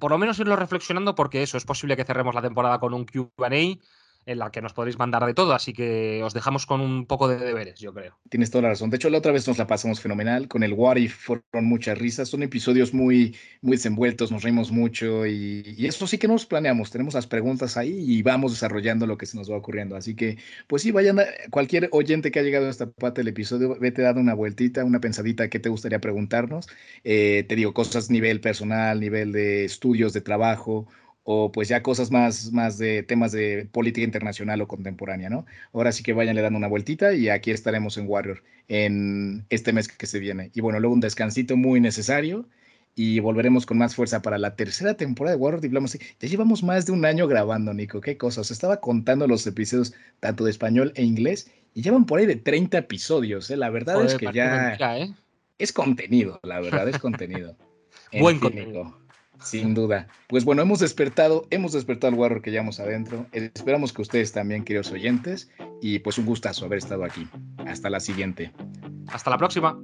por lo menos irlo reflexionando porque eso es posible que cerremos la temporada con un Q&A en la que nos podréis mandar de todo, así que os dejamos con un poco de deberes, yo creo. Tienes toda la razón. De hecho, la otra vez nos la pasamos fenomenal. Con el What If fueron muchas risas. Son episodios muy, muy desenvueltos, nos reímos mucho y, y, eso sí que nos planeamos. Tenemos las preguntas ahí y vamos desarrollando lo que se nos va ocurriendo. Así que, pues sí, vayan, a, cualquier oyente que ha llegado a esta parte del episodio, vete dando una vueltita, una pensadita que te gustaría preguntarnos. Eh, te digo, cosas nivel personal, nivel de estudios, de trabajo o pues ya cosas más, más de temas de política internacional o contemporánea, ¿no? Ahora sí que vayanle dando una vueltita y aquí estaremos en Warrior en este mes que se viene. Y bueno, luego un descansito muy necesario y volveremos con más fuerza para la tercera temporada de Warrior Diplomacy. Ya llevamos más de un año grabando, Nico, qué cosas. Estaba contando los episodios tanto de español e inglés y llevan por ahí de 30 episodios, ¿eh? La verdad Joder, es que ya mentira, ¿eh? es contenido, la verdad es contenido. Buen contenido. Sin duda. Pues bueno, hemos despertado, hemos despertado al Warrior que llevamos adentro. Esperamos que ustedes también, queridos oyentes, y pues un gustazo haber estado aquí. Hasta la siguiente. Hasta la próxima.